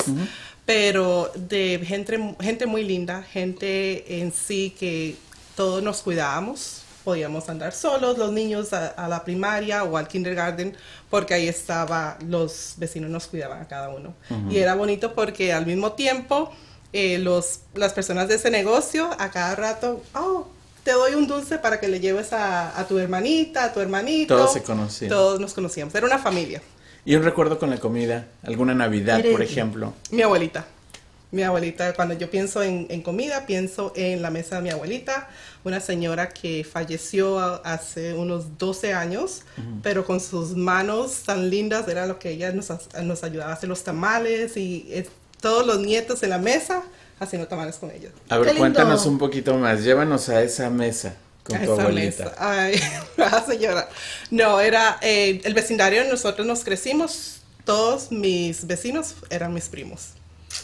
pero de gente, gente muy linda, gente en sí que todos nos cuidábamos, podíamos andar solos, los niños a, a la primaria o al kindergarten, porque ahí estaba, los vecinos nos cuidaban a cada uno. Y era bonito porque al mismo tiempo eh, los, las personas de ese negocio a cada rato, oh, te doy un dulce para que le lleves a, a tu hermanita, a tu hermanito. Todos se conocían. Todos nos conocíamos, era una familia. Y un recuerdo con la comida, alguna Navidad, por ejemplo. Mi abuelita. Mi abuelita, cuando yo pienso en, en comida, pienso en la mesa de mi abuelita, una señora que falleció a- hace unos 12 años, pero con sus manos tan lindas era lo que ella nos, nos ayudaba a hacer los tamales y eh, todos los nietos en la mesa haciendo tamales con ella. A ver, cuéntanos un poquito más. Llévanos a esa mesa con A tu esa abuelita. mesa. Ay, [LAUGHS] la señora. No, era eh, el vecindario, nosotros nos crecimos, todos mis vecinos eran mis primos.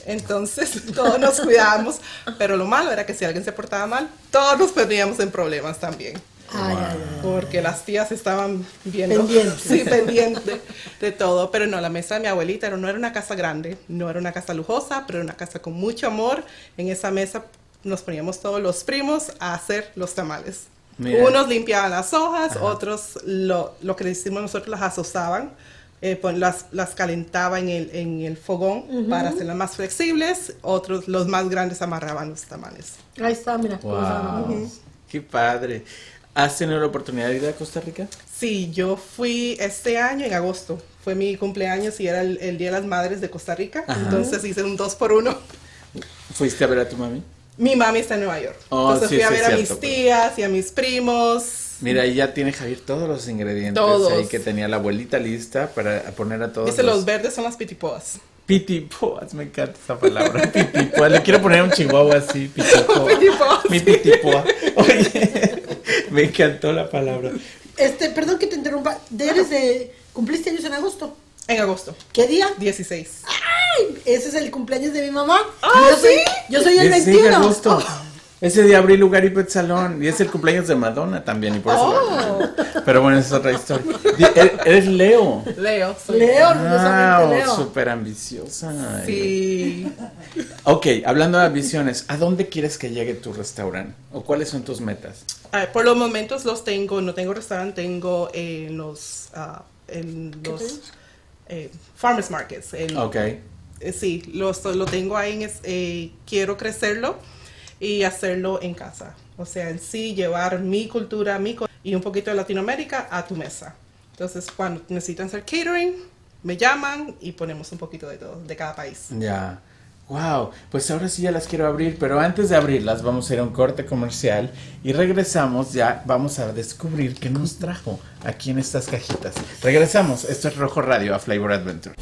Entonces, [LAUGHS] todos nos cuidábamos, pero lo malo era que si alguien se portaba mal, todos nos perdíamos en problemas también. Ay, ay. Porque las tías estaban viendo. Pendientes. [LAUGHS] Sí, pendiente de todo. Pero no, la mesa de mi abuelita no era una casa grande, no era una casa lujosa, pero era una casa con mucho amor. En esa mesa nos poníamos todos los primos a hacer los tamales. Mira. Unos limpiaban las hojas, otros lo, lo que le hicimos nosotros las asosaban. eh, pon- las, las calentaba en el, en el fogón para hacerlas más flexibles, otros, los más grandes, amarraban los tamales. Ahí está, mira. qué padre. ¿Has tenido la oportunidad de ir a Costa Rica? Sí, yo fui este año en agosto. Fue mi cumpleaños y era el, el Día de las Madres de Costa Rica. Ajá. Entonces hice un dos por uno. ¿Fuiste a ver a tu mami? Mi mami está en Nueva York. Oh, Entonces sí, fui a ver es a mis cierto, pues. tías y a mis primos. Mira, ahí ya tiene Javier todos los ingredientes Todos. ahí que tenía la abuelita lista para poner a todos Dice, los... los verdes son las pitipoas. Pitipoas, me encanta esa palabra. Pitipoas, le quiero poner un chihuahua así, pitipoa. Pitipoas. Mi pitipoa. Oye, [LAUGHS] me encantó la palabra. Este, perdón que te interrumpa. de- Eres de. ¿Cumpliste años en agosto? En agosto, ¿Qué día? 16. Ay, ese es el cumpleaños de mi mamá. Ah, yo soy, ¿sí? Yo soy el 16 de 21. agosto. [LAUGHS] Ese día abrí lugar y pet salón y es el cumpleaños de Madonna también y por eso. Oh. Pero bueno, esa es otra historia. Di- e- Eres Leo. Leo. soy Leo, Wow, Leo. súper ambiciosa. Sí. Ok, hablando de ambiciones, ¿a dónde quieres que llegue tu restaurante? ¿O cuáles son tus metas? Ah, por los momentos los tengo, no tengo restaurante, tengo en los, ah, en los eh, farmers markets. en- Ok. Eh, sí, lo, lo tengo ahí, en es- eh, quiero crecerlo y hacerlo en casa. O sea, en sí, llevar mi cultura mi co- y un poquito de Latinoamérica a tu mesa. Entonces, cuando necesitan hacer catering, me llaman y ponemos un poquito de todo, de cada país. Ya. Wow, pues ahora sí ya las quiero abrir, pero antes de abrirlas vamos a ir a un corte comercial y regresamos, ya vamos a descubrir qué nos trajo aquí en estas cajitas. Regresamos, esto es Rojo Radio a Flavor Adventure.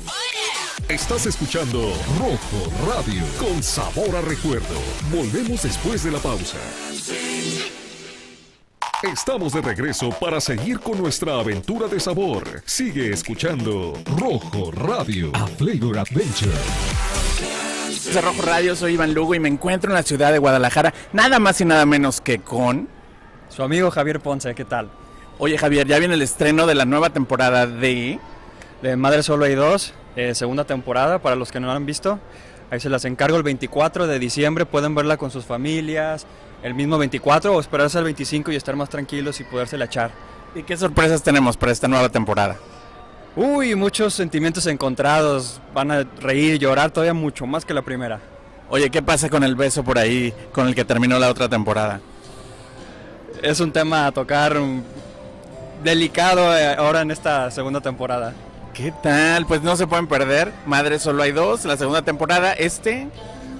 Estás escuchando Rojo Radio con sabor a recuerdo. Volvemos después de la pausa. Estamos de regreso para seguir con nuestra aventura de sabor. Sigue escuchando Rojo Radio a Flavor Adventure. de Rojo Radio, soy Iván Lugo y me encuentro en la ciudad de Guadalajara, nada más y nada menos que con... Su amigo Javier Ponce, ¿qué tal? Oye Javier, ya viene el estreno de la nueva temporada de de Madre Solo hay dos, eh, segunda temporada, para los que no la han visto. Ahí se las encargo el 24 de diciembre, pueden verla con sus familias, el mismo 24 o esperarse al 25 y estar más tranquilos y podérsela echar. ¿Y qué sorpresas tenemos para esta nueva temporada? Uy, muchos sentimientos encontrados, van a reír, llorar todavía mucho más que la primera. Oye, ¿qué pasa con el beso por ahí con el que terminó la otra temporada? Es un tema a tocar delicado eh, ahora en esta segunda temporada. ¿Qué tal? Pues no se pueden perder. Madre solo hay dos, la segunda temporada, este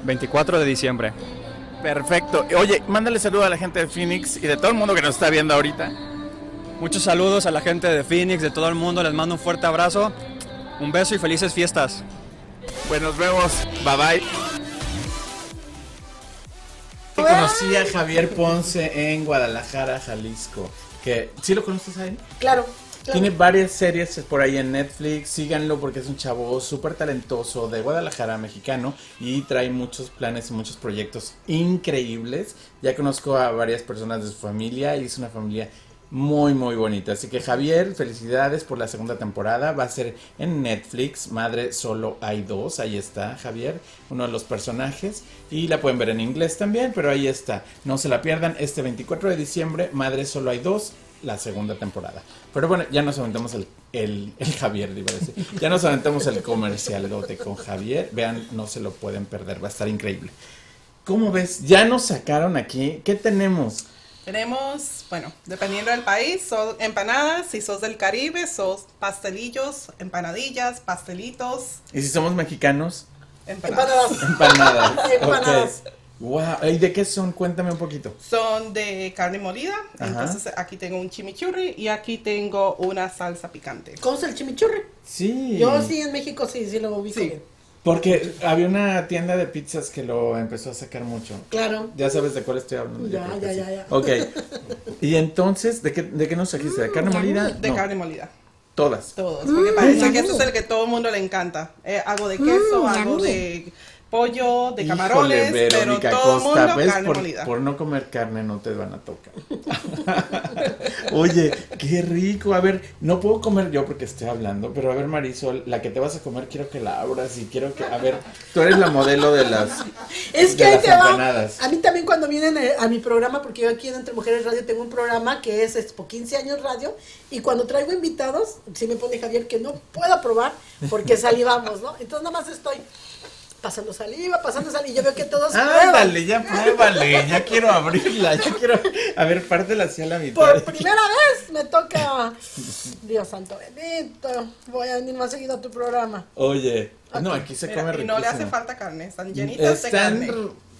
24 de diciembre. Perfecto. Oye, mándale saludo a la gente de Phoenix y de todo el mundo que nos está viendo ahorita. Muchos saludos a la gente de Phoenix, de todo el mundo, les mando un fuerte abrazo, un beso y felices fiestas. Pues nos vemos. Bye bye. Conocí a Javier Ponce en Guadalajara, Jalisco. Que, ¿Sí lo conoces a él? Claro. Tiene varias series por ahí en Netflix, síganlo porque es un chavo súper talentoso de Guadalajara, mexicano, y trae muchos planes y muchos proyectos increíbles. Ya conozco a varias personas de su familia y es una familia muy muy bonita. Así que Javier, felicidades por la segunda temporada. Va a ser en Netflix. Madre solo hay dos. Ahí está Javier, uno de los personajes. Y la pueden ver en inglés también, pero ahí está. No se la pierdan. Este 24 de diciembre, Madre solo hay dos. La segunda temporada. Pero bueno, ya nos aventamos el, el, el Javier, iba a decir. Ya nos aventamos el comercial dote con Javier. Vean, no se lo pueden perder. Va a estar increíble. ¿Cómo ves? Ya nos sacaron aquí. ¿Qué tenemos? Tenemos, bueno, dependiendo del país, son empanadas, si sos del Caribe, sos pastelillos, empanadillas, pastelitos, ¿Y si somos mexicanos? empanadas. Empanadas. Empanadas. [LAUGHS] Empanadas. Ok. Wow. ¿Y de qué son? Cuéntame un poquito. Son de carne molida, Ajá. entonces aquí tengo un chimichurri y aquí tengo una salsa picante. ¿Cómo es el chimichurri? Sí. Yo sí, en México sí, sí lo ubico Sí. bien. Porque había una tienda de pizzas que lo empezó a sacar mucho. Claro. Ya sabes de cuál estoy hablando. Ya, ya, sí. ya, ya. Ok. [LAUGHS] Y entonces, ¿de qué, de qué nos trajiste? ¿De carne molida? De No, carne molida. Todas. Todos, porque parece que ese es el que todo el mundo le encanta. Eh, algo de queso, Mm, algo yummy. de pollo, de Híjole, camarones, pero Verónica todo Costa, mundo ¿ves? carne por, molida. por no comer carne no te van a tocar. [LAUGHS] Oye, qué rico. A ver, no puedo comer yo porque estoy hablando, pero a ver, Marisol, la que te vas a comer quiero que la abras y quiero que, a ver, tú eres la modelo de las Es que de ahí las te va. A mí también cuando vienen eh, a mi programa, porque yo aquí en Entre Mujeres Radio tengo un programa que es Expo 15 años radio, y cuando traigo invitados, sí me pone Javier que no puedo probar porque [LAUGHS] salivamos, ¿no? Entonces nada más estoy pasando saliva, pasando saliva, y yo veo que todos Ándale, ya pruébale, ya quiero abrirla, ya quiero, a ver, pártela hacia la mitad. Por primera vez me toca, Dios santo bendito, voy a venir más seguido a tu programa. Oye, no, aquí se Mira, come y no le hace riquísimo. falta carne, están llenitas de carne.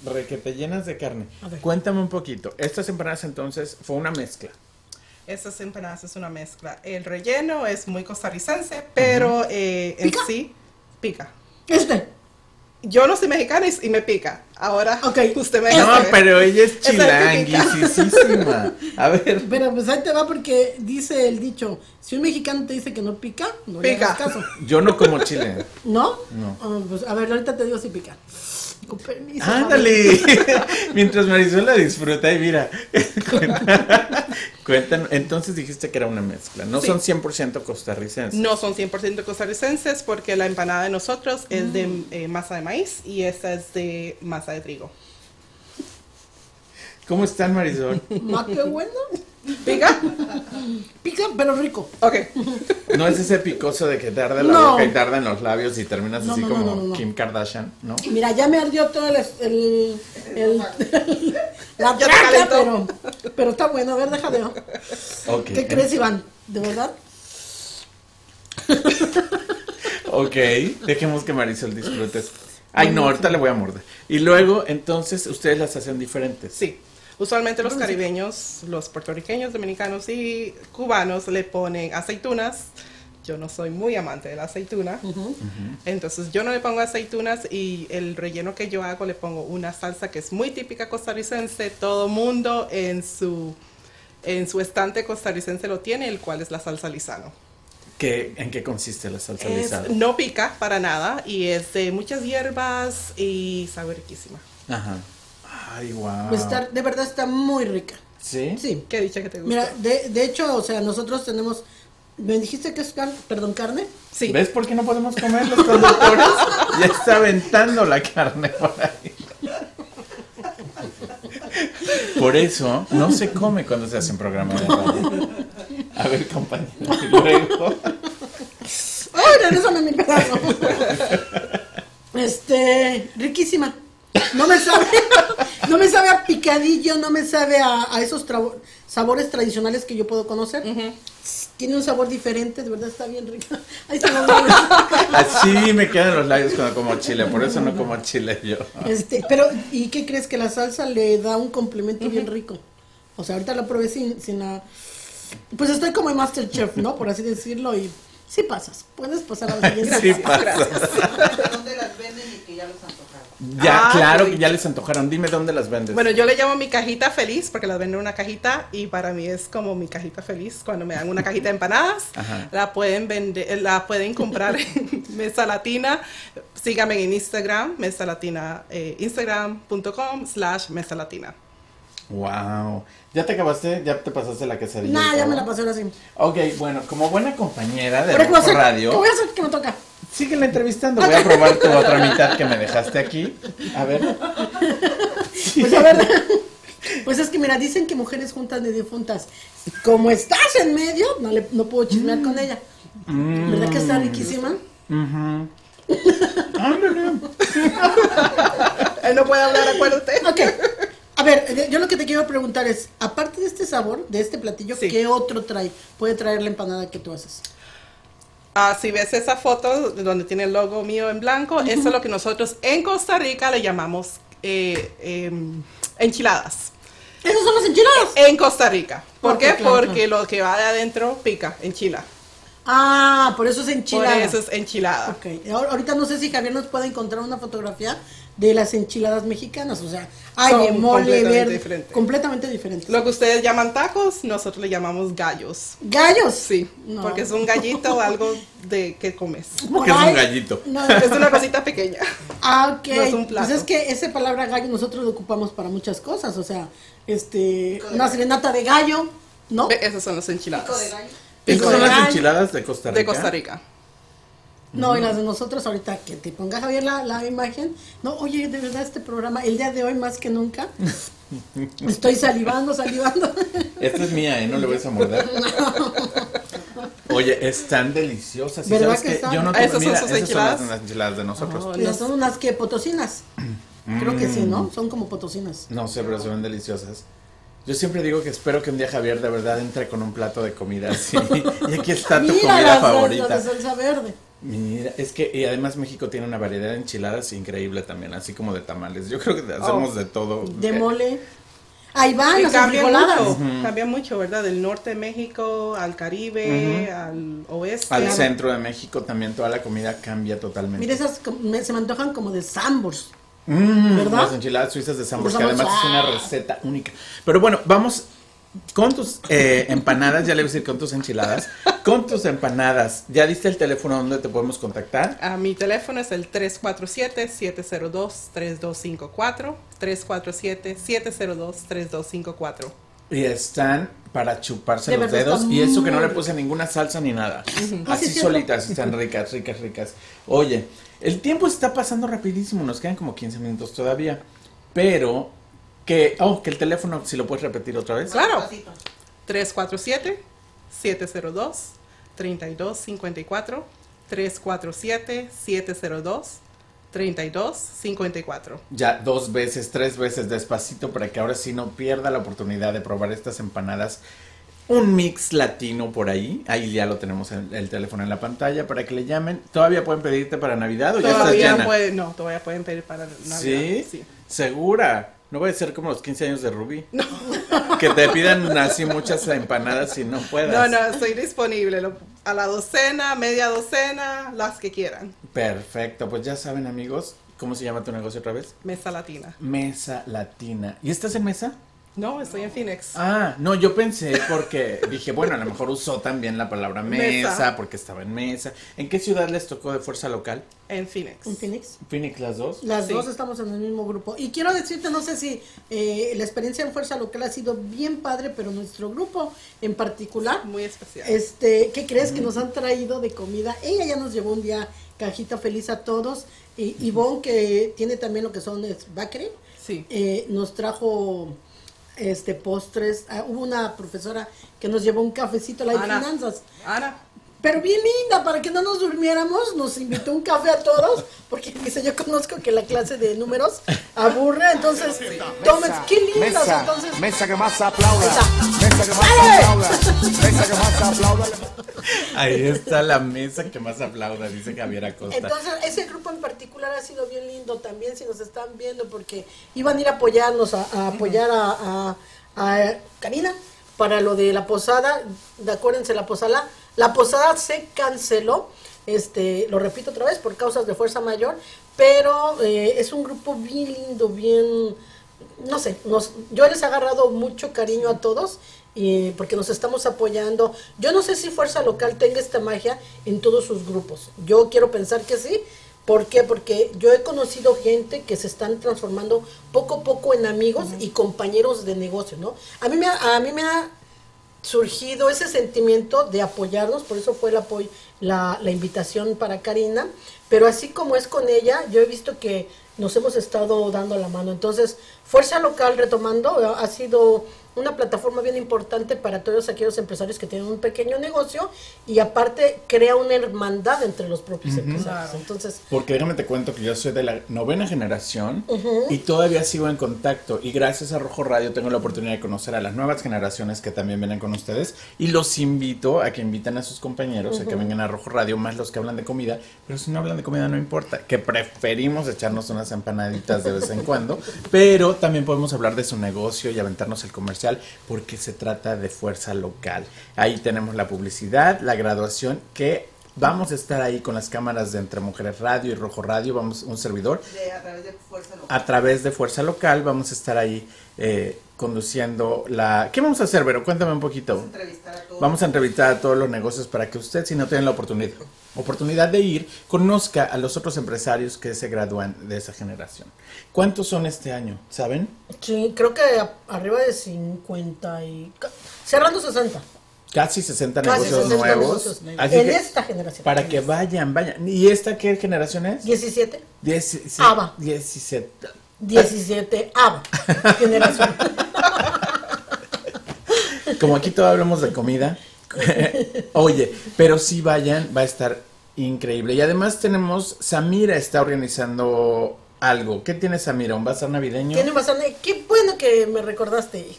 re que te llenas de carne. Cuéntame un poquito. Estas empanadas entonces fue una mezcla. Estas empanadas es una mezcla. El relleno es muy costarricense, pero eh, en ¿Pica? sí pica. Este, Yo no soy mexicana y, y me pica. Ahora Ok. usted me No, pero ella es chilanguisísima. A ver, pero pues ahí te va porque dice el dicho, si un mexicano te dice que no pica, no le Pica. hagas caso. yo no como chile. ¿No? No. Ah, pues a ver, ahorita te digo si pica. Con permiso. Ándale. [LAUGHS] Mientras Marisol la disfruta y mira. Cuenta- [LAUGHS] Cuéntanos. Entonces dijiste que era una mezcla. No Sí. son 100% costarricenses. No son 100% costarricenses porque la empanada de nosotros es de eh, masa de maíz y esta es de masa de trigo. ¿Cómo están, Marisol? Ma, qué bueno. ¿Pica? Pica, pero rico. Ok. [LAUGHS] No es ese picoso de que tarda la No. boca y tarda en los labios y terminas No, así no, como. Kim Kardashian, ¿no? Mira, ya me ardió todo el, el, el- [LAUGHS] la traca, pero, pero está bueno. A ver, déjame. Ok. ¿Qué crees, Iván? ¿De verdad? [LAUGHS] Ok, dejemos que Marisol disfrute. Ay, no, ahorita le voy a morder. Y luego, entonces, ustedes las hacen diferentes. Sí. Usualmente los caribeños, los puertorriqueños, dominicanos y cubanos le ponen aceitunas. Yo no soy muy amante de la aceituna. Entonces yo no le pongo aceitunas y el relleno que yo hago le pongo una salsa que es muy típica costarricense. Todo mundo en su, en su estante costarricense lo tiene, el cual es la salsa lisano. ¿Qué, ¿En qué consiste la salsa Es- lisada? no pica para nada y es de muchas hierbas y sabe riquísima. Ajá. Ay, wow. Pues está, de verdad está muy rica. ¿Sí? Sí. Qué dicha que te gusta. Mira, de, de hecho, o sea, nosotros tenemos ¿Me dijiste que es carne? Perdón, carne. Sí. ¿Ves por qué no podemos comer los conductores? [LAUGHS] ya está aventando la carne por ahí. Por eso no se come cuando se hacen programas de radio. A ver, compañero. luego. ¡Ay, regresame mi pedazo! Este, riquísima. No me sabe, [LAUGHS] no me sabe a picadillo, no me sabe a, a esos trabo- sabores tradicionales que yo puedo conocer. Tiene un sabor diferente, de verdad está bien rica. [LAUGHS] Ahí está. [LAUGHS] Así me quedan los labios cuando como chile, por eso no como chile yo. Este, pero, ¿y qué crees? Que la salsa le da un complemento bien rico. O sea, ahorita la probé sin, sin la... Pues estoy como en Masterchef, ¿no? Por así decirlo, y sí pasas. Puedes pasar a la siguiente. Sí pasa. ¿Dónde las venden y que ya los antojaron? Ya, Ah, claro que ya les antojaron. Dime dónde las vendes. Bueno, yo le llamo mi cajita feliz porque las vendo en una cajita y para mí es como mi cajita feliz. Cuando me dan una cajita de empanadas, [LAUGHS] Ajá. la pueden vender, la pueden comprar en [LAUGHS] Mesa Latina. Síganme en Instagram, Mesa Latina, eh, instagram.com slash Mesa Latina. Wow. ¿Ya te acabaste? ¿Ya te pasaste la quesadilla? Nah, y ya me la pasé ahora sí. Ok, bueno, como buena compañera de Ahora, ¿qué voy a hacer? ¿Qué Radio, voy a hacer que me toca? Síguela entrevistando. Voy a probar tu otra mitad que me dejaste aquí. A ver. [LAUGHS] Pues a ver, pues es que mira, dicen que mujeres juntas ni difuntas. Como estás en medio, no, le, no puedo chismear con ella. ¿Verdad que está riquísima? Ándale. [LAUGHS] Él no puede hablar, acuérdate. Ok. A ver, eh, yo lo que te quiero preguntar es, aparte de este sabor, de este platillo, Sí. ¿qué otro trae? Puede traer la empanada que tú haces. Ah, si ves esa foto donde tiene el logo mío en blanco, eso es lo que nosotros en Costa Rica le llamamos eh, em, enchiladas. ¿Esos son los enchiladas? En Costa Rica. ¿Por qué? claro, Porque lo que va de adentro pica, enchila. Ah, por eso es Por enchilada. eso es enchilada. Ok, ahor- ahorita no sé si Javier nos puede encontrar una fotografía de las enchiladas mexicanas, o sea, hay Son de mole completamente verde, diferentes. completamente diferentes. Lo que ustedes llaman tacos, nosotros le llamamos gallos. ¿Gallos? Sí, No. porque es un gallito o [LAUGHS] algo de que comes. Porque es un gallito. No, [LAUGHS] Es una cosita pequeña. Ah, [LAUGHS] ok. No es un plato. Pues es que esa palabra gallo nosotros lo ocupamos para muchas cosas, o sea, este, una serenata de gallo, ¿no? Esas son las Pico de enchiladas. gallo. ¿Esas son las enchiladas de Costa Rica? De Costa Rica. No, y las de nosotros ahorita que te ponga Javier la, la imagen. No, oye, de verdad este programa, el día de hoy más que nunca, [LAUGHS] estoy salivando, salivando. Esta es mía, ¿eh? No le voy a morder. [LAUGHS] Oye, están deliciosas. ¿Y ¿Verdad sabes que? Yo no Ah, te... ¿esas son Mira, sus esas enchiladas? son las enchiladas de nosotros. Oh, Pero son unas que potosinas. Creo que sí, ¿no? Son como potosinas. No sé, pero se ven deliciosas. Yo siempre digo que espero que un día Javier de verdad entre con un plato de comida así. [LAUGHS] Y aquí está tu Mira comida las, las favorita. de salsa verde. Mira, es que y además México tiene una variedad de enchiladas increíble también, así como de tamales. Yo creo que hacemos de todo. De Eh, mole. Ahí van Y las cambia mucho, cambia mucho, ¿verdad? Del norte de México al Caribe, al oeste. Al centro de México también toda la comida cambia totalmente. Mira, esas me- se me antojan como de sambors. Mm, ¿Verdad? Las enchiladas suizas de Sambor, que además es una ah. receta única. Pero bueno, vamos con tus eh, empanadas, ya le voy a decir con tus enchiladas, con tus empanadas. ¿Ya diste el teléfono donde te podemos contactar? A mi teléfono es el 347-702-3254. 347-702-3254. Y están para chuparse De los dedos. Y eso que no le puse ninguna salsa ni nada. Ah, sí, Así solitas, están ricas, ricas, ricas. Oye, el tiempo está pasando rapidísimo, nos quedan como 15 minutos todavía. Pero que, oh, que el teléfono, si lo puedes repetir otra vez. Claro. Despacito. 347-702-3254. 347-702-3254. Ya dos veces, tres veces despacito para que ahora sí no pierda la oportunidad de probar estas empanadas. Un mix latino por ahí. Ahí ya lo tenemos en el teléfono en la pantalla para que le llamen. ¿Todavía pueden pedirte para Navidad o ya estás Todavía llena? puede- no, todavía pueden pedir para Navidad. ¿Sí? ¿Segura? No voy a ser como los 15 años de Ruby. [LAUGHS] Que te pidan así muchas empanadas y no No, puedas. no, estoy disponible. A la docena, media docena, las que quieran. Perfecto, pues ya saben amigos, ¿cómo se llama tu negocio otra vez? Mesa Latina. Mesa Latina. ¿Y estás en mesa? No, estoy en Phoenix. Ah, no, yo pensé porque [LAUGHS] dije, bueno, a lo mejor usó también la palabra mesa, Mesa. porque estaba en mesa. ¿En qué ciudad les tocó de fuerza local? En Phoenix. ¿En Phoenix? Phoenix las dos. Las Sí. dos estamos en el mismo grupo. Y quiero decirte, no sé si eh, la experiencia en Fuerza Local ha sido bien padre, pero nuestro grupo en particular, Muy especial. este, ¿qué crees que nos han traído de comida? Ella ya nos llevó un día cajita feliz a todos. Y Ivonne, que tiene también lo que son es bakery, Sí. eh, nos trajo este postres. Ah, hubo una profesora que nos llevó un cafecito, la de finanzas. Ana, Pero bien linda, para que no nos durmiéramos, nos invitó un café a todos, porque dice, yo conozco que la clase de números aburre, entonces, tomen, qué lindas, Mesa, entonces, mesa que más aplauda. Esa. Mesa que más ¡Ale! aplauda. Mesa que más aplauda. Ahí está la mesa que más aplauda, dice Javier Acosta. entonces, ese grupo en particular ha sido bien lindo también, si nos están viendo, porque iban a ir a apoyarnos, a, a apoyar a, a, a Karina para lo de la posada, de acuérdense, la posada, la posada se canceló, este, lo repito otra vez, por causas de fuerza mayor, pero eh, es un grupo bien lindo, bien, no sé, nos, yo les he agarrado mucho cariño a todos y porque nos estamos apoyando. Yo no sé si Fuerza Local tenga esta magia en todos sus grupos. Yo quiero pensar que sí. ¿Por qué? Porque yo he conocido gente que se están transformando poco a poco en amigos y compañeros de negocio, ¿no? A mí me ha, a mí me ha surgido ese sentimiento de apoyarnos, por eso fue la, invitación para Karina, pero así como es con ella, yo he visto que nos hemos estado dando la mano. Entonces, Fuerza Local, retomando, ha sido una plataforma bien importante para todos aquellos empresarios que tienen un pequeño negocio y aparte crea una hermandad entre los propios empresarios. Entonces, Porque déjame te cuento que yo soy de la novena generación y todavía sigo en contacto. Y gracias a Rojo Radio tengo la oportunidad de conocer a las nuevas generaciones que también vienen con ustedes. Y los invito a que inviten a sus compañeros a que vengan a Rojo Radio, más los que hablan de comida. Pero si no hablan de comida, no importa. Que preferimos echarnos unas empanaditas de vez en cuando. [LAUGHS] Pero también podemos hablar de su negocio y aventarnos el porque se trata de fuerza local. Ahí tenemos la publicidad, la graduación que Vamos a estar ahí con las cámaras de Entre Mujeres Radio y Rojo Radio, vamos un servidor. De, a través de Fuerza Local. A través de Fuerza Local vamos a estar ahí eh, conduciendo la... ¿Qué vamos a hacer, Vero? Cuéntame un poquito. Vamos a entrevistar a todos. Vamos a entrevistar a todos los negocios para que usted, si no tiene la oportunidad, oportunidad de ir, conozca a los otros empresarios que se gradúan de esa generación. ¿Cuántos son este año? ¿Saben? sí, creo que arriba de 50 y... Cerrando 60. Casi 60 Casi negocios 60 nuevos. negocios. En que, esta generación. para que vayan, vayan. ¿Y esta qué generación es? 17. Dieci- Ava. 17. 17 ABA. Generación. Como aquí todo hablamos de comida. [LAUGHS] Oye, pero sí vayan, va a estar increíble. Y además tenemos, Samira está organizando algo. ¿Qué tiene Samira? ¿Un bazar navideño? Tiene bastante. Qué bueno que me recordaste.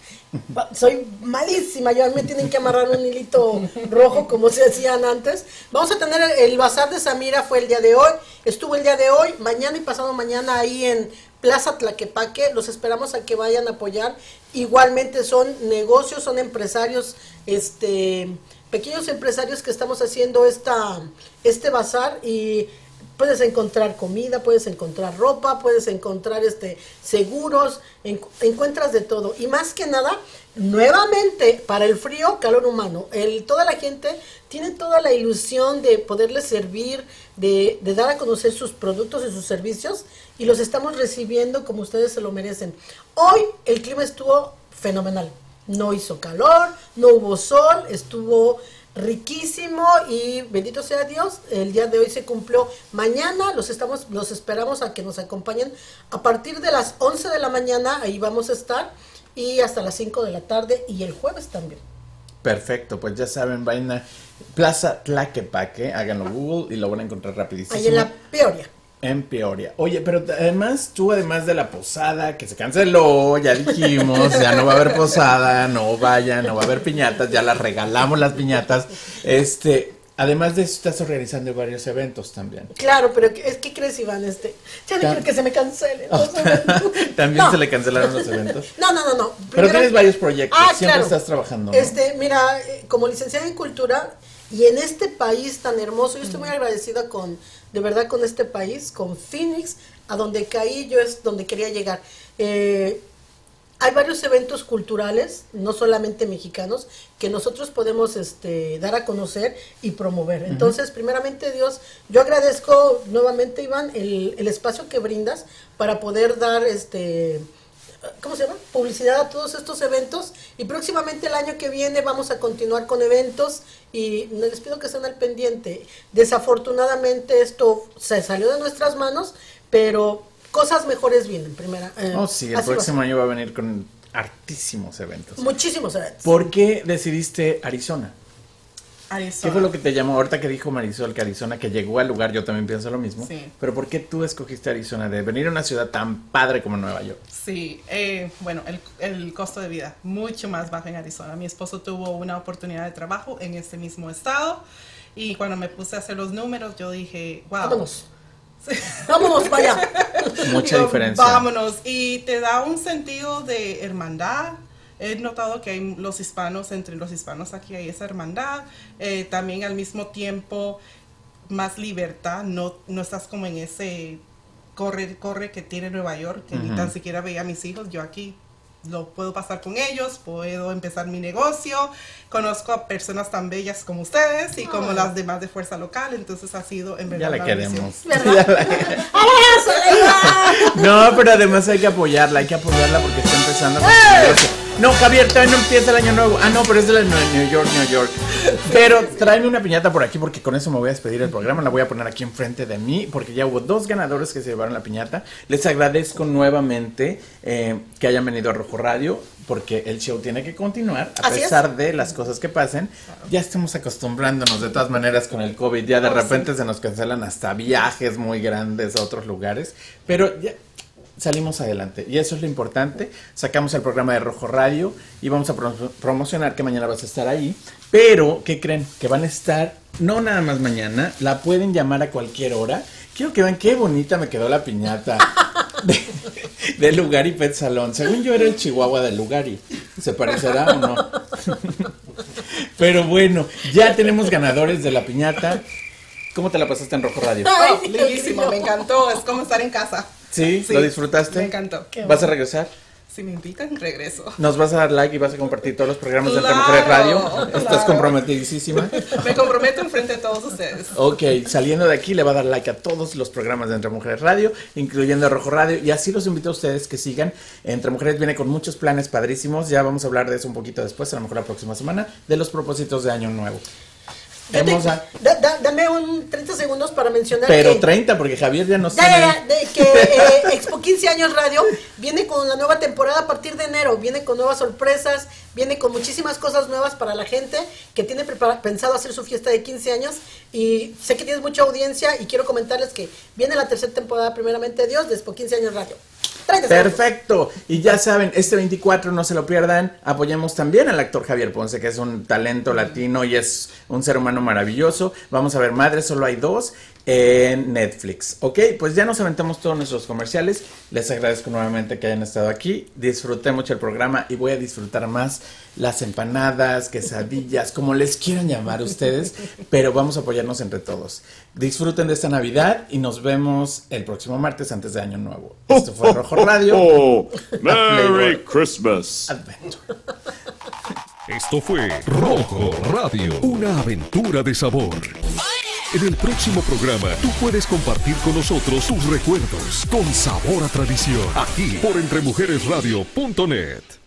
Soy malísima. Ya me tienen que amarrar un hilito rojo como se hacían antes. Vamos a tener el bazar de Samira. Fue el día de hoy. Estuvo el día de hoy. Mañana y pasado mañana ahí en Plaza Tlaquepaque. Los esperamos a que vayan a apoyar. Igualmente son negocios, son empresarios, este pequeños empresarios que estamos haciendo esta este bazar y puedes encontrar comida, puedes encontrar ropa, puedes encontrar este seguros, en- encuentras de todo y más que nada nuevamente para el frío calor humano. El toda la gente tiene toda la ilusión de poderles servir, de, de dar a conocer sus productos y sus servicios y los estamos recibiendo como ustedes se lo merecen. Hoy el clima estuvo fenomenal. No hizo calor, no hubo sol, estuvo riquísimo y bendito sea Dios, el día de hoy se cumplió. Mañana los estamos los esperamos a que nos acompañen a partir de las 11 de la mañana, ahí vamos a estar y hasta las 5 de la tarde y el jueves también. Perfecto, pues ya saben, vayan a Plaza Tlaquepaque, háganlo Google y lo van a encontrar rapidísimo. Ahí en la Peoria. En Peoria. Oye, pero además, tú además de la posada, que se canceló, ya dijimos, ya no va a haber posada, no vayan, no va a haber piñatas, ya las regalamos las piñatas. Este, además de eso, estás organizando varios eventos también. Claro, pero ¿qué- es que crees, Iván, este, ya no quiero que se me cancelen. los [LAUGHS] eventos. También No. se le cancelaron los eventos. No, no, no, no. Pero tienes varios proyectos, Ah, siempre claro. estás trabajando. ¿no? Este, mira, eh, como licenciada en cultura y en este país tan hermoso, yo estoy muy agradecida con, de verdad, con este país, con Phoenix, a donde caí, yo es donde quería llegar. Eh, hay varios eventos culturales, no solamente mexicanos, que nosotros podemos este, dar a conocer y promover. Entonces, primeramente Dios, yo agradezco nuevamente, Iván, el, el espacio que brindas para poder dar este ¿cómo se llama? Publicidad a todos estos eventos y próximamente el año que viene vamos a continuar con eventos y les pido que estén al pendiente. Desafortunadamente esto se salió de nuestras manos, pero cosas mejores vienen, primera. eh, Oh, sí, el va próximo año va a venir con hartísimos eventos. Muchísimos eventos. ¿Por qué decidiste Arizona? Arizona. ¿Qué fue lo que te llamó? Ahorita que dijo Marisol que Arizona, que llegó al lugar, yo también pienso lo mismo. Sí. Pero ¿por qué tú escogiste Arizona? De venir a una ciudad tan padre como Nueva York. Sí, eh, bueno, el, el costo de vida mucho más bajo en Arizona. Mi esposo tuvo una oportunidad de trabajo en este mismo estado y cuando me puse a hacer los números yo dije, wow. Vámonos. Vámonos, vaya. Mucha Digo, diferencia. Vámonos. Y te da un sentido de hermandad. He notado que hay los hispanos, entre los hispanos aquí hay esa hermandad. Eh, también al mismo tiempo más libertad. No, no estás como en ese corre, corre que tiene Nueva York, que ni Ujú. tan siquiera veía a mis hijos. Yo aquí lo puedo pasar con ellos, puedo empezar mi negocio, conozco a personas tan bellas como ustedes y como Ay. las demás de Fuerza Local, entonces ha sido en verdad Ya una queremos. ¿Verdad? [LAUGHS] [LAUGHS] No, pero además hay que apoyarla, hay que apoyarla porque está empezando con su negocio. No, Javier, todavía no empieza el año nuevo. Ah, no, pero es de la New York, New York. Pero tráeme una piñata por aquí porque con eso me voy a despedir del programa. La voy a poner aquí enfrente de mí porque ya hubo dos ganadores que se llevaron la piñata. Les agradezco nuevamente eh, que hayan venido a Rojo Radio porque el show tiene que continuar a Así es. pesar de las cosas que pasen. Ya estamos acostumbrándonos de todas maneras con el COVID. Ya de Oh, repente se nos cancelan hasta viajes muy grandes a otros lugares. Pero ya salimos adelante. Y eso es lo importante. Sacamos el programa de Rojo Radio y vamos a pro- promocionar que mañana vas a estar ahí. Pero, ¿qué creen? Que van a estar, no nada más mañana, la pueden llamar a cualquier hora. Quiero que vean qué bonita me quedó la piñata [LAUGHS] de, de Lugari Pet Salón. Según yo era el chihuahua de Lugari. ¿Se parecerá o no? [LAUGHS] Pero bueno, ya tenemos ganadores de la piñata. ¿Cómo te la pasaste en Rojo Radio? Oh, Ay, lindísimo, me encantó, es como estar en casa. [LAUGHS] ¿Sí? ¿Lo disfrutaste? me encantó. Qué ¿Vas a regresar? Si me invitan, regreso. Nos vas a dar like y vas a compartir todos los programas de Entre Mujeres Radio. Estás comprometidísima. [LAUGHS] Me comprometo enfrente de todos ustedes. Ok, saliendo de aquí le va a dar like a todos los programas de Entre Mujeres Radio, incluyendo Rojo Radio, y así los invito a ustedes que sigan. Entre Mujeres viene con muchos planes padrísimos, ya vamos a hablar de eso un poquito después, a lo mejor la próxima semana, de los propósitos de Año Nuevo. Da- da- dame un 30 segundos para mencionar Pero que... 30, porque Javier ya no Ya, de que eh, [LAUGHS] Expo 15 años Radio viene con la nueva temporada a partir de enero, viene con nuevas sorpresas, viene con muchísimas cosas nuevas para la gente que tiene prepara- pensado hacer su fiesta de 15 años y sé que tienes mucha audiencia y quiero comentarles que viene la tercera temporada primeramente Dios de Expo 15 años Radio. 30 segundos. Perfecto. Y ya saben, este 24 no se lo pierdan. Apoyemos también al actor Javier Ponce, que es un talento latino y es un ser humano maravilloso. Vamos a ver, Madre, solo hay dos en Netflix. Ok, pues ya nos aventamos todos nuestros comerciales. Les agradezco nuevamente que hayan estado aquí. Disfruté mucho el programa y voy a disfrutar más las empanadas, quesadillas, como les quieran llamar ustedes, [LAUGHS] pero vamos a apoyarnos entre todos. Disfruten de esta Navidad y nos vemos el próximo martes antes de Año Nuevo. Esto fue [LAUGHS] Rojo Radio. [LAUGHS] Oh, Merry. Christmas. Adventure. Esto fue Rojo Radio, una aventura de sabor. En el próximo programa, tú puedes compartir con nosotros tus recuerdos con sabor a tradición, aquí por entremujeresradio.net.